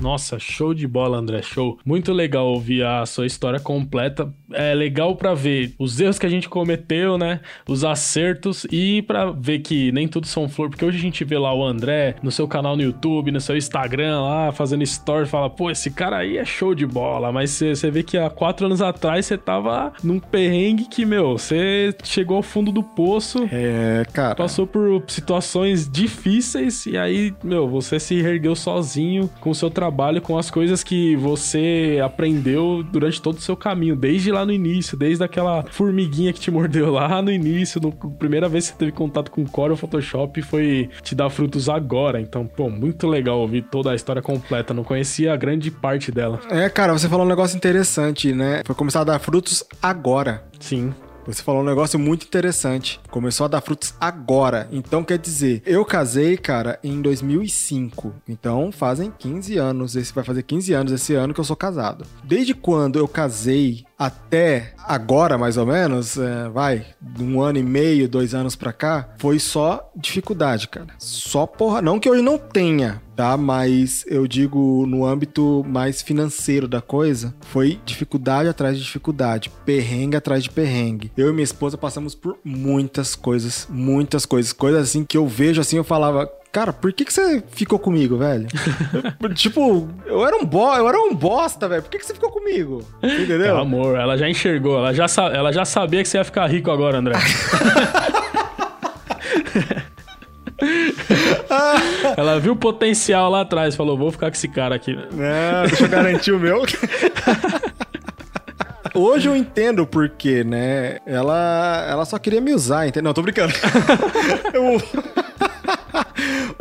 Nossa, show de bola, André, show. Muito legal ouvir a sua história completa. É legal para ver os erros que a gente cometeu, né? Os acertos e para ver que nem tudo são flor, porque hoje a gente vê lá o André no seu canal no YouTube, no seu Instagram lá, fazendo story, fala, pô, esse cara aí é show de bola, mas você vê que há quatro anos atrás você tava num perrengue que, meu, você chegou ao fundo do poço. É, cara. Passou por situações difíceis e aí, meu, você se ergueu sozinho com o seu trabalho, com as coisas que você aprendeu durante todo o seu caminho, desde lá no início, desde aquela formiguinha que te mordeu lá no início, no primeira vez que você teve contato com o Core ou Photoshop foi te dar frutos agora. Então, pô, muito legal ouvir toda a história completa. Não conhecia a grande parte dela. É, cara, você falou um negócio interessante, né? Foi começar a dar frutos agora. Sim. Você falou um negócio muito interessante. Começou a dar frutos agora. Então, quer dizer, eu casei, cara, em 2005. Então, fazem 15 anos. Esse vai fazer 15 anos esse ano que eu sou casado. Desde quando eu casei até agora, mais ou menos, é, vai, um ano e meio, dois anos pra cá, foi só dificuldade, cara. Só porra. Não que hoje não tenha, tá? Mas eu digo no âmbito mais financeiro da coisa, foi dificuldade atrás de dificuldade, perrengue atrás de perrengue. Eu e minha esposa passamos por muitas coisas, muitas coisas, coisas assim que eu vejo assim, eu falava, cara, por que, que você ficou comigo, velho? tipo, eu era um bo eu era um bosta, velho. Por que, que você ficou comigo? Entendeu? É amor, ela já enxergou, ela já, ela já sabia que você ia ficar rico agora, André. ela viu o potencial lá atrás, falou: vou ficar com esse cara aqui. Não, deixa eu garantir o meu. Hoje eu entendo por quê, né? Ela, ela só queria me usar, entendeu? Não, tô brincando. eu...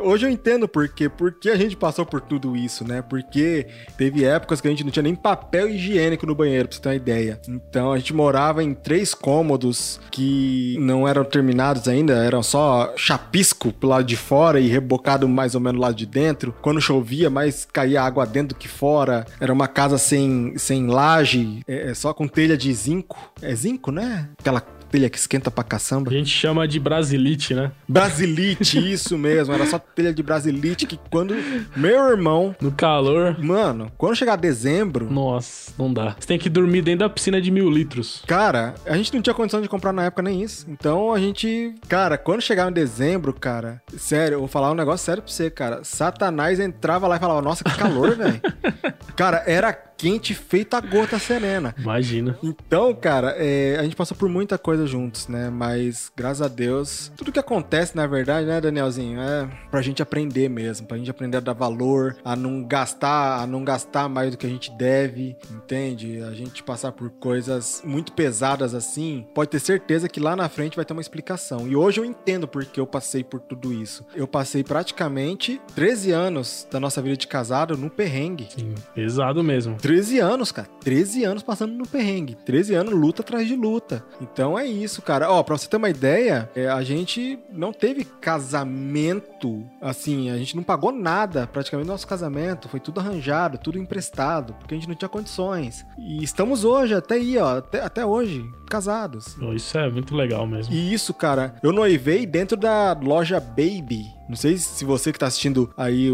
Hoje eu entendo por quê. Porque a gente passou por tudo isso, né? Porque teve épocas que a gente não tinha nem papel higiênico no banheiro, pra você ter uma ideia. Então a gente morava em três cômodos que não eram terminados ainda, eram só chapisco pro lado de fora e rebocado mais ou menos lá de dentro. Quando chovia, mais caía água dentro do que fora. Era uma casa sem, sem laje, é, é só com telha de zinco. É zinco, né? Aquela telha que esquenta pra caçamba. A gente chama de brasilite, né? Brasilite, isso mesmo. Era só telha de brasilite que quando meu irmão... No calor... Mano, quando chegar dezembro... Nossa, não dá. Você tem que dormir dentro da piscina de mil litros. Cara, a gente não tinha condição de comprar na época nem isso. Então a gente... Cara, quando chegar em dezembro, cara... Sério, eu vou falar um negócio sério pra você, cara. Satanás entrava lá e falava, nossa, que calor, velho. cara, era quente feito a gota serena. Imagina. Então, cara, é, a gente passou por muita coisa juntos, né? Mas, graças a Deus, tudo que acontece, na verdade, né, Danielzinho, é pra gente aprender mesmo, pra gente aprender a dar valor, a não gastar, a não gastar mais do que a gente deve, entende? A gente passar por coisas muito pesadas assim, pode ter certeza que lá na frente vai ter uma explicação. E hoje eu entendo porque eu passei por tudo isso. Eu passei praticamente 13 anos da nossa vida de casado no perrengue. Sim, pesado mesmo. 13 anos, cara. 13 anos passando no perrengue. 13 anos luta atrás de luta. Então é isso, cara. Ó, pra você ter uma ideia, é, a gente não teve casamento, assim, a gente não pagou nada praticamente no nosso casamento. Foi tudo arranjado, tudo emprestado, porque a gente não tinha condições. E estamos hoje, até aí, ó, até, até hoje, casados. Isso é muito legal mesmo. E isso, cara, eu noivei dentro da loja Baby não sei se você que tá assistindo aí,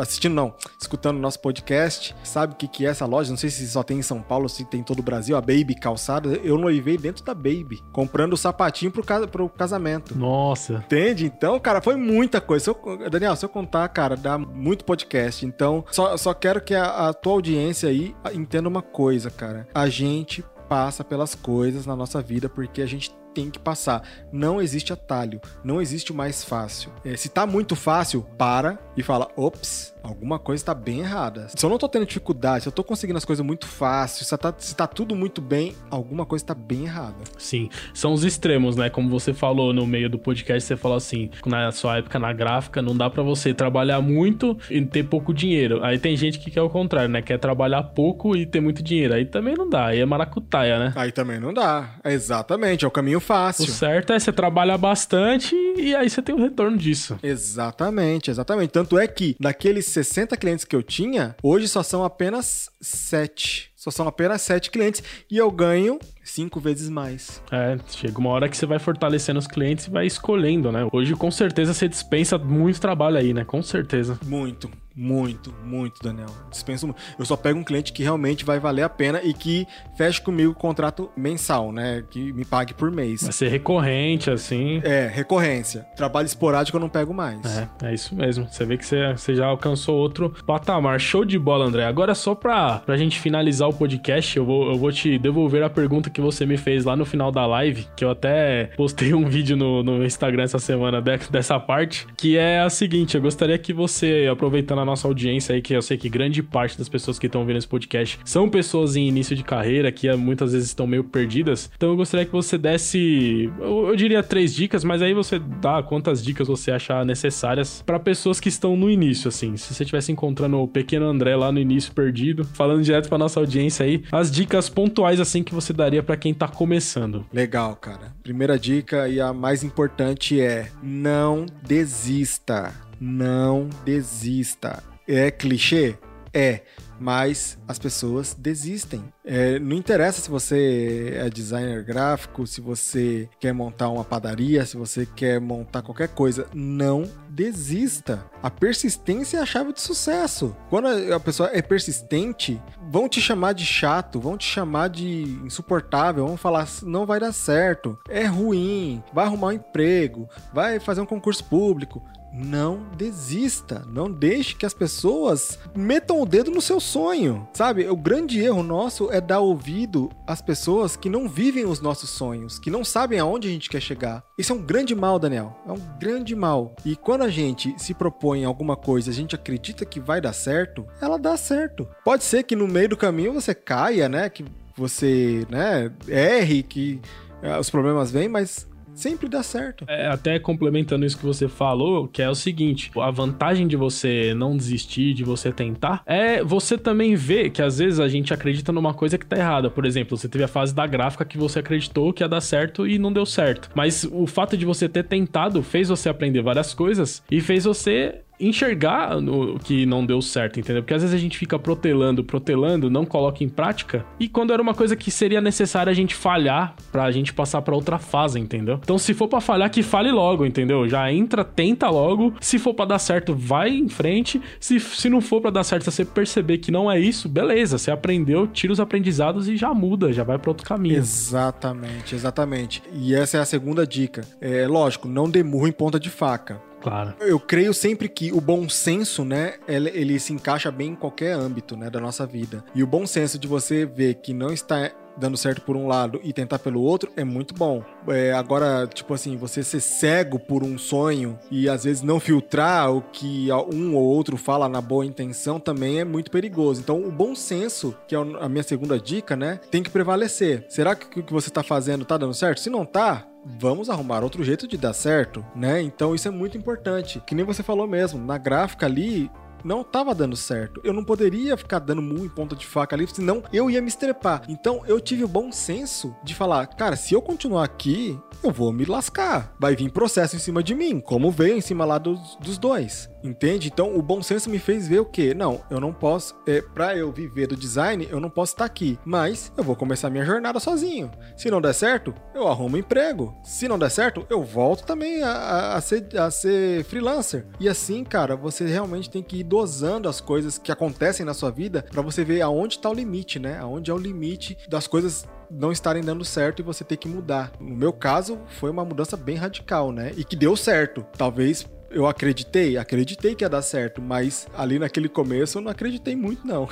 assistindo não, escutando o nosso podcast, sabe o que, que é essa loja. Não sei se só tem em São Paulo, se tem em todo o Brasil, a Baby Calçada. Eu noivei dentro da Baby, comprando o sapatinho pro, pro casamento. Nossa. Entende? Então, cara, foi muita coisa. Se eu, Daniel, se eu contar, cara, dá muito podcast. Então, só, só quero que a, a tua audiência aí entenda uma coisa, cara. A gente passa pelas coisas na nossa vida porque a gente tem que passar. Não existe atalho, não existe o mais fácil. É, se tá muito fácil, para e fala: ops, alguma coisa tá bem errada. Se eu não tô tendo dificuldade, se eu tô conseguindo as coisas muito fácil, se tá, se tá tudo muito bem, alguma coisa tá bem errada. Sim, são os extremos, né? Como você falou no meio do podcast, você falou assim: na sua época na gráfica, não dá para você trabalhar muito e ter pouco dinheiro. Aí tem gente que quer o contrário, né? Quer trabalhar pouco e ter muito dinheiro. Aí também não dá, aí é maracutaia, né? Aí também não dá. exatamente, é o caminho fácil. O certo é você trabalhar bastante e aí você tem o retorno disso. Exatamente, exatamente. Tanto é que daqueles 60 clientes que eu tinha, hoje só são apenas 7. Só são apenas 7 clientes e eu ganho cinco vezes mais. É, chega uma hora que você vai fortalecendo os clientes e vai escolhendo, né? Hoje, com certeza, você dispensa muito trabalho aí, né? Com certeza. Muito. Muito, muito, Daniel. Dispenso muito. Eu só pego um cliente que realmente vai valer a pena e que feche comigo o contrato mensal, né? Que me pague por mês. Vai ser recorrente, assim. É, recorrência. Trabalho esporádico eu não pego mais. É, é isso mesmo. Você vê que você, você já alcançou outro patamar. Show de bola, André. Agora, só pra, pra gente finalizar o podcast, eu vou, eu vou te devolver a pergunta que você me fez lá no final da live, que eu até postei um vídeo no, no Instagram essa semana de, dessa parte, que é a seguinte: eu gostaria que você, aproveitando a nossa audiência aí, que eu sei que grande parte das pessoas que estão vendo esse podcast são pessoas em início de carreira, que muitas vezes estão meio perdidas. Então eu gostaria que você desse, eu, eu diria três dicas, mas aí você dá quantas dicas você achar necessárias para pessoas que estão no início, assim. Se você estivesse encontrando o pequeno André lá no início perdido, falando direto para nossa audiência aí, as dicas pontuais assim que você daria para quem tá começando. Legal, cara. Primeira dica e a mais importante é: não desista não desista. É clichê? É, mas as pessoas desistem. É, não interessa se você é designer gráfico, se você quer montar uma padaria, se você quer montar qualquer coisa, não desista. A persistência é a chave de sucesso. Quando a pessoa é persistente, vão te chamar de chato, vão te chamar de insuportável, vão falar não vai dar certo, é ruim, vai arrumar um emprego, vai fazer um concurso público não desista, não deixe que as pessoas metam o dedo no seu sonho. Sabe, o grande erro nosso é dar ouvido às pessoas que não vivem os nossos sonhos, que não sabem aonde a gente quer chegar. Isso é um grande mal, Daniel. É um grande mal. E quando a gente se propõe alguma coisa, a gente acredita que vai dar certo, ela dá certo. Pode ser que no meio do caminho você caia, né, que você, né, erre, que uh, os problemas vêm, mas sempre dá certo. É, até complementando isso que você falou, que é o seguinte: a vantagem de você não desistir, de você tentar, é você também ver que às vezes a gente acredita numa coisa que tá errada. Por exemplo, você teve a fase da gráfica que você acreditou que ia dar certo e não deu certo. Mas o fato de você ter tentado fez você aprender várias coisas e fez você enxergar o que não deu certo, entendeu? Porque às vezes a gente fica protelando, protelando, não coloca em prática, e quando era uma coisa que seria necessária a gente falhar pra gente passar para outra fase, entendeu? Então se for para falhar, que fale logo, entendeu? Já entra, tenta logo, se for para dar certo, vai em frente, se, se não for para dar certo, você perceber que não é isso, beleza, você aprendeu, tira os aprendizados e já muda, já vai para outro caminho. Exatamente, exatamente. E essa é a segunda dica. É lógico, não demurra em ponta de faca. Claro. Eu creio sempre que o bom senso, né, ele, ele, se encaixa bem em qualquer âmbito, né, da nossa vida. E o bom senso de você ver que não está dando certo por um lado e tentar pelo outro é muito bom. É, agora, tipo assim, você ser cego por um sonho e às vezes não filtrar o que um ou outro fala na boa intenção também é muito perigoso. Então, o bom senso, que é a minha segunda dica, né, tem que prevalecer. Será que o que você está fazendo tá dando certo? Se não tá, vamos arrumar outro jeito de dar certo, né? Então isso é muito importante. Que nem você falou mesmo, na gráfica ali, não estava dando certo. Eu não poderia ficar dando mu em ponta de faca ali, senão eu ia me estrepar. Então eu tive o bom senso de falar, cara, se eu continuar aqui, eu vou me lascar. Vai vir processo em cima de mim, como veio em cima lá dos, dos dois. Entende? Então o bom senso me fez ver o que? Não, eu não posso. É, pra eu viver do design, eu não posso estar aqui. Mas eu vou começar minha jornada sozinho. Se não der certo, eu arrumo um emprego. Se não der certo, eu volto também a, a, a, ser, a ser freelancer. E assim, cara, você realmente tem que ir dosando as coisas que acontecem na sua vida para você ver aonde está o limite, né? Aonde é o limite das coisas não estarem dando certo e você ter que mudar. No meu caso, foi uma mudança bem radical, né? E que deu certo. Talvez eu acreditei, acreditei que ia dar certo, mas ali naquele começo eu não acreditei muito, não.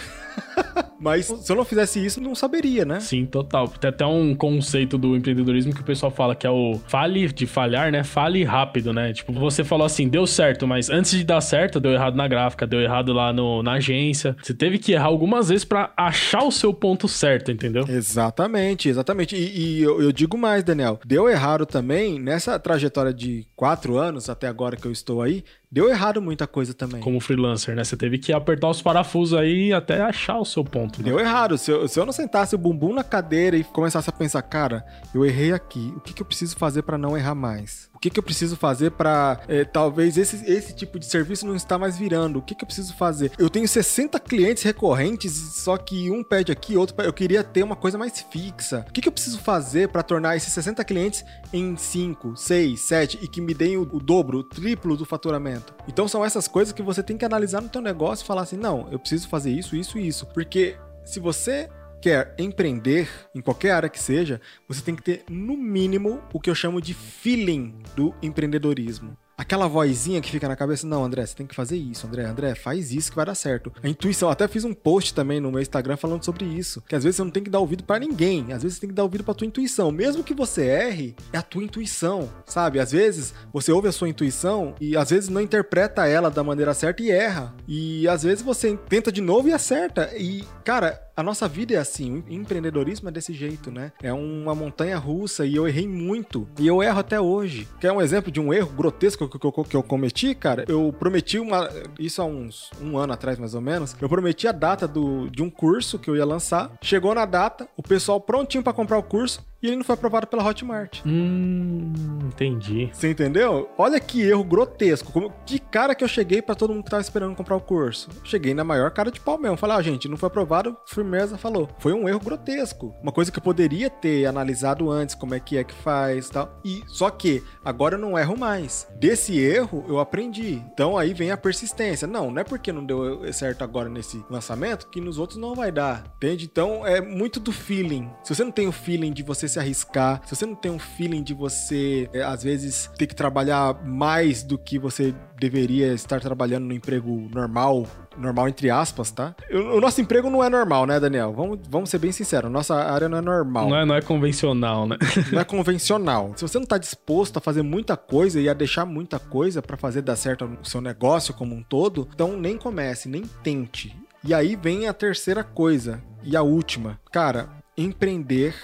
mas se eu não fizesse isso, não saberia, né? Sim, total. Tem até um conceito do empreendedorismo que o pessoal fala que é o fale de falhar, né? Fale rápido, né? Tipo, você falou assim, deu certo, mas antes de dar certo, deu errado na gráfica, deu errado lá no, na agência. Você teve que errar algumas vezes para achar o seu ponto certo, entendeu? Exatamente, exatamente. E, e eu, eu digo mais, Daniel. Deu errado também nessa trajetória de quatro anos até agora que eu estou estou aí, deu errado muita coisa também. Como freelancer, né? Você teve que apertar os parafusos aí até achar o seu ponto. Né? Deu errado. Se eu, se eu não sentasse o bumbum na cadeira e começasse a pensar, cara, eu errei aqui, o que, que eu preciso fazer para não errar mais? Que, que eu preciso fazer para é, talvez esse, esse tipo de serviço não está mais virando? O que, que eu preciso fazer? Eu tenho 60 clientes recorrentes, só que um pede aqui, outro pede. Eu queria ter uma coisa mais fixa. O que, que eu preciso fazer para tornar esses 60 clientes em 5, 6, 7 e que me deem o, o dobro, o triplo do faturamento? Então são essas coisas que você tem que analisar no teu negócio e falar assim: não, eu preciso fazer isso, isso e isso. Porque se você quer empreender, em qualquer área que seja, você tem que ter, no mínimo, o que eu chamo de feeling do empreendedorismo aquela vozinha que fica na cabeça, não, André, você tem que fazer isso, André, André, faz isso que vai dar certo. A intuição, até fiz um post também no meu Instagram falando sobre isso, que às vezes você não tem que dar ouvido para ninguém, às vezes você tem que dar ouvido para tua intuição, mesmo que você erre, é a tua intuição, sabe? Às vezes você ouve a sua intuição e às vezes não interpreta ela da maneira certa e erra. E às vezes você tenta de novo e acerta. E, cara, a nossa vida é assim, o empreendedorismo é desse jeito, né? É uma montanha russa e eu errei muito. E eu erro até hoje. Quer um exemplo de um erro grotesco que eu, que eu cometi, cara? Eu prometi uma. Isso há uns um ano atrás, mais ou menos. Eu prometi a data do, de um curso que eu ia lançar. Chegou na data, o pessoal prontinho para comprar o curso e ele não foi aprovado pela Hotmart. Hum, entendi. Você entendeu? Olha que erro grotesco. Como, que cara que eu cheguei para todo mundo que tava esperando comprar o curso. Cheguei na maior cara de pau mesmo. Falei, ah, gente, não foi aprovado. Firmeza falou. Foi um erro grotesco. Uma coisa que eu poderia ter analisado antes, como é que é que faz e tal. E só que agora eu não erro mais. Desse erro eu aprendi. Então aí vem a persistência. Não, não é porque não deu certo agora nesse lançamento que nos outros não vai dar. Entende? Então é muito do feeling. Se você não tem o feeling de você se arriscar, se você não tem um feeling de você, é, às vezes, ter que trabalhar mais do que você deveria estar trabalhando no emprego normal, normal entre aspas, tá? O nosso emprego não é normal, né, Daniel? Vamos, vamos ser bem sinceros, nossa área não é normal. Não é, não é convencional, né? Não é convencional. Se você não tá disposto a fazer muita coisa e a deixar muita coisa para fazer dar certo o seu negócio como um todo, então nem comece, nem tente. E aí vem a terceira coisa e a última. Cara, empreender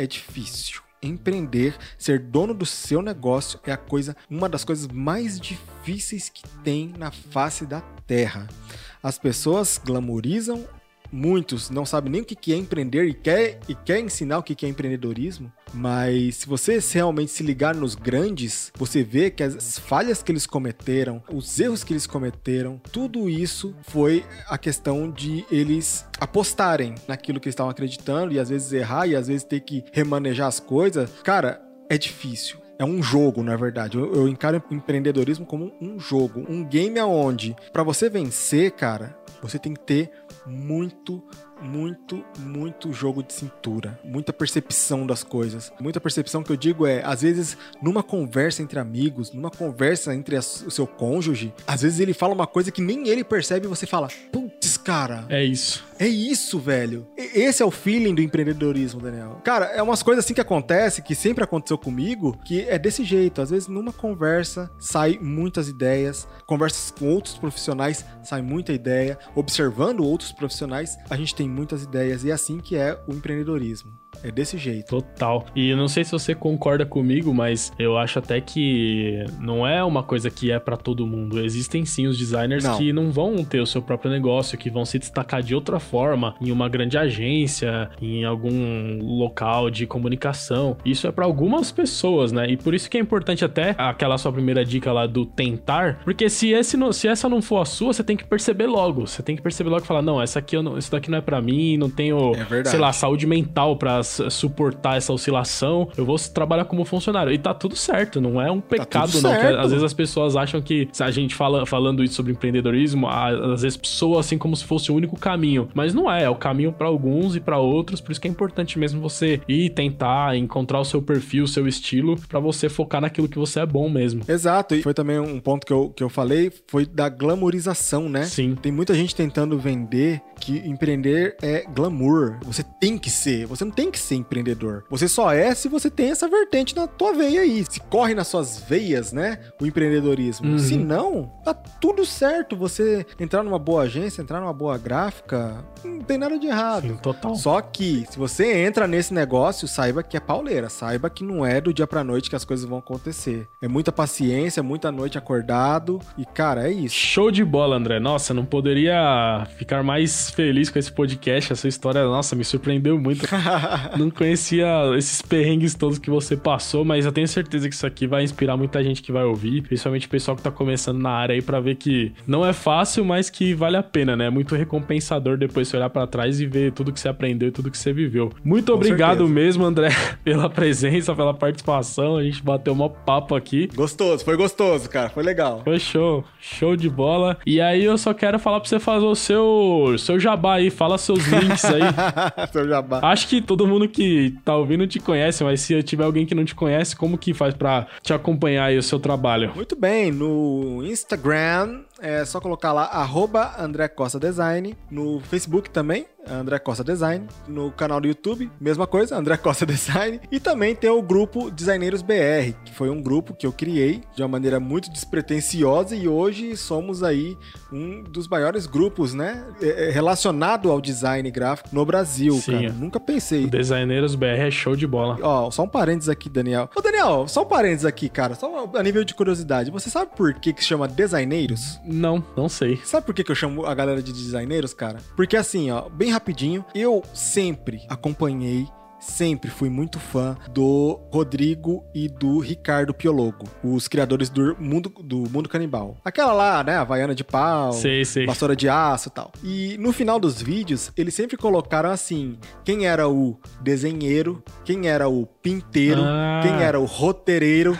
é difícil. Empreender, ser dono do seu negócio é a coisa, uma das coisas mais difíceis que tem na face da Terra. As pessoas glamorizam muitos não sabem nem o que é empreender e quer, e quer ensinar o que é empreendedorismo, mas se você realmente se ligar nos grandes, você vê que as falhas que eles cometeram, os erros que eles cometeram, tudo isso foi a questão de eles apostarem naquilo que eles estavam acreditando e às vezes errar e às vezes ter que remanejar as coisas. Cara, é difícil é um jogo, na verdade. Eu, eu, encaro empreendedorismo como um jogo, um game aonde, para você vencer, cara, você tem que ter muito, muito, muito jogo de cintura, muita percepção das coisas. Muita percepção que eu digo é, às vezes, numa conversa entre amigos, numa conversa entre a, o seu cônjuge, às vezes ele fala uma coisa que nem ele percebe e você fala, putz, cara. É isso. É isso, velho. Esse é o feeling do empreendedorismo, Daniel. Cara, é umas coisas assim que acontece, que sempre aconteceu comigo, que é desse jeito. Às vezes, numa conversa, sai muitas ideias. Conversas com outros profissionais, sai muita ideia. Observando outros profissionais, a gente tem muitas ideias. E é assim que é o empreendedorismo. É desse jeito. Total. E eu não sei se você concorda comigo, mas eu acho até que não é uma coisa que é para todo mundo. Existem sim os designers não. que não vão ter o seu próprio negócio, que vão se destacar de outra forma, em uma grande agência, em algum local de comunicação. Isso é para algumas pessoas, né? E por isso que é importante até aquela sua primeira dica lá do tentar, porque se esse não, se essa não for a sua, você tem que perceber logo. Você tem que perceber logo e falar: "Não, essa aqui eu não, isso daqui não é para mim, não tenho, é sei lá, saúde mental para suportar essa oscilação, eu vou trabalhar como funcionário. E tá tudo certo, não é um tá pecado, tá não. às vezes as pessoas acham que se a gente fala falando isso sobre empreendedorismo, às vezes soa assim como se fosse o único caminho. Mas não é, é o caminho para alguns e para outros, por isso que é importante mesmo você ir tentar encontrar o seu perfil, o seu estilo, para você focar naquilo que você é bom mesmo. Exato, e foi também um ponto que eu, que eu falei, foi da glamorização, né? Sim. Tem muita gente tentando vender que empreender é glamour. Você tem que ser, você não tem que ser empreendedor. Você só é se você tem essa vertente na tua veia aí. Se corre nas suas veias, né? O empreendedorismo. Uhum. Se não, tá tudo certo. Você entrar numa boa agência, entrar numa boa gráfica, não tem nada de errado. Sim, total. Só que, se você entra nesse negócio, saiba que é pauleira. Saiba que não é do dia pra noite que as coisas vão acontecer. É muita paciência, muita noite acordado. E, cara, é isso. Show de bola, André. Nossa, não poderia ficar mais feliz com esse podcast. A sua história, nossa, me surpreendeu muito. não conhecia esses perrengues todos que você passou, mas eu tenho certeza que isso aqui vai inspirar muita gente que vai ouvir, principalmente o pessoal que tá começando na área aí para ver que não é fácil, mas que vale a pena, né? É muito recompensador depois você olhar para trás e ver tudo que você aprendeu e tudo que você viveu. Muito Com obrigado certeza. mesmo, André, pela presença, pela participação. A gente bateu um papo aqui. Gostoso, foi gostoso, cara. Foi legal. Foi show. Show de bola. E aí eu só quero falar pra você fazer o seu, seu jabá aí. Fala seus links aí. seu jabá. Acho que todo mundo que tá ouvindo te conhece, mas se tiver alguém que não te conhece, como que faz pra te acompanhar aí o seu trabalho? Muito bem. No Instagram é só colocar lá, arroba André Costa Design. No Facebook também, André Costa Design. No canal do YouTube, mesma coisa, André Costa Design. E também tem o grupo Designeiros BR, que foi um grupo que eu criei de uma maneira muito despretensiosa e hoje somos aí um dos maiores grupos, né? É, é, relacionado ao design gráfico no Brasil, Sim, cara. É. Nunca pensei. Designeiros BR é show de bola. Ó, só um parênteses aqui, Daniel. Ô, Daniel, só um parênteses aqui, cara. Só a nível de curiosidade. Você sabe por que, que se chama Designeiros? Não, não sei. Sabe por que, que eu chamo a galera de designeiros, cara? Porque assim, ó, bem rapidinho, eu sempre acompanhei sempre fui muito fã do Rodrigo e do Ricardo Piologo, os criadores do Mundo, do mundo Canibal. Aquela lá, né, Havaiana de pau, sei, sei. vassoura de aço e tal. E no final dos vídeos, eles sempre colocaram assim, quem era o desenheiro, quem era o pinteiro, ah. quem era o roteireiro.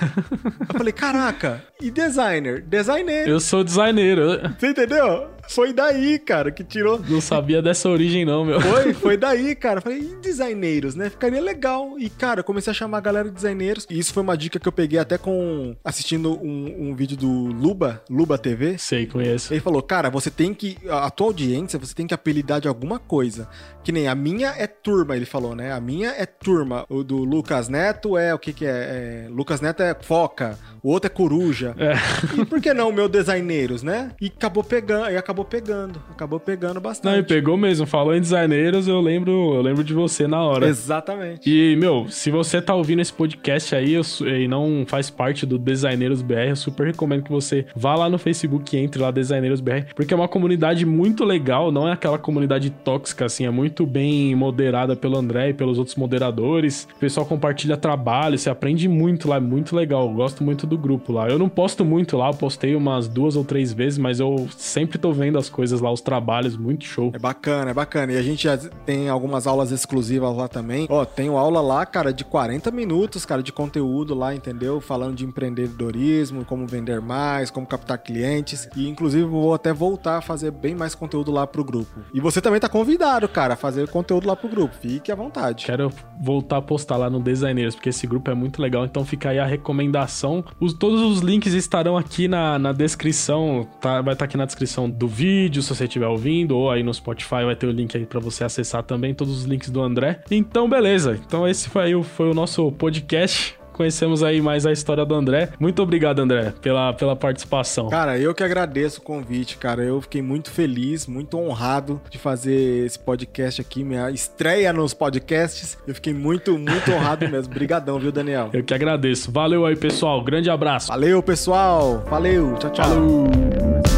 eu falei, caraca, e designer? Designer. Eu sou designer. Você entendeu? Foi daí, cara, que tirou. Não sabia dessa origem, não, meu. Foi, foi daí, cara. Falei, e designeiros, né? Ficaria legal. E, cara, comecei a chamar a galera de designeiros. E isso foi uma dica que eu peguei até com. assistindo um, um vídeo do Luba, Luba TV. Sei, conheço. Ele falou, cara, você tem que. A tua audiência, você tem que apelidar de alguma coisa. Que nem a minha é turma, ele falou, né? A minha é turma. O do Lucas Neto é o que que é? é Lucas Neto é foca. O outro é coruja. É. E por que não meu designeiros, né? E acabou pegando, e acabou pegando, acabou pegando bastante. Não, e pegou mesmo. Falou em designeiros, eu lembro, eu lembro de você na hora. Exatamente. E, meu, se você tá ouvindo esse podcast aí eu, e não faz parte do Designeiros BR, eu super recomendo que você vá lá no Facebook e entre lá Designeiros BR, porque é uma comunidade muito legal, não é aquela comunidade tóxica assim, é muito bem moderada pelo André e pelos outros moderadores. O pessoal compartilha trabalho, você aprende muito lá, é muito legal. Eu gosto muito do grupo lá. Eu não posto muito lá, eu postei umas duas ou três vezes, mas eu sempre tô vendo as coisas lá, os trabalhos, muito show. É bacana, é bacana. E a gente já tem algumas aulas exclusivas lá também. Ó, tenho aula lá, cara, de 40 minutos, cara, de conteúdo lá, entendeu? Falando de empreendedorismo, como vender mais, como captar clientes. E inclusive vou até voltar a fazer bem mais conteúdo lá pro grupo. E você também tá convidado, cara, a fazer conteúdo lá pro grupo. Fique à vontade. Quero voltar a postar lá no Designers, porque esse grupo é muito legal. Então fica aí a recomendação. Os, todos os links estarão aqui na, na descrição, tá? Vai estar tá aqui na descrição do vídeo, se você estiver ouvindo, ou aí no Spotify vai ter o link aí para você acessar também todos os links do André. Então, beleza. Então esse foi, foi o nosso podcast conhecemos aí mais a história do André. Muito obrigado, André, pela, pela participação. Cara, eu que agradeço o convite, cara. Eu fiquei muito feliz, muito honrado de fazer esse podcast aqui, minha estreia nos podcasts. Eu fiquei muito, muito honrado mesmo. Obrigadão, viu, Daniel? Eu que agradeço. Valeu aí, pessoal. Grande abraço. Valeu, pessoal. Valeu. Tchau, tchau. Falou.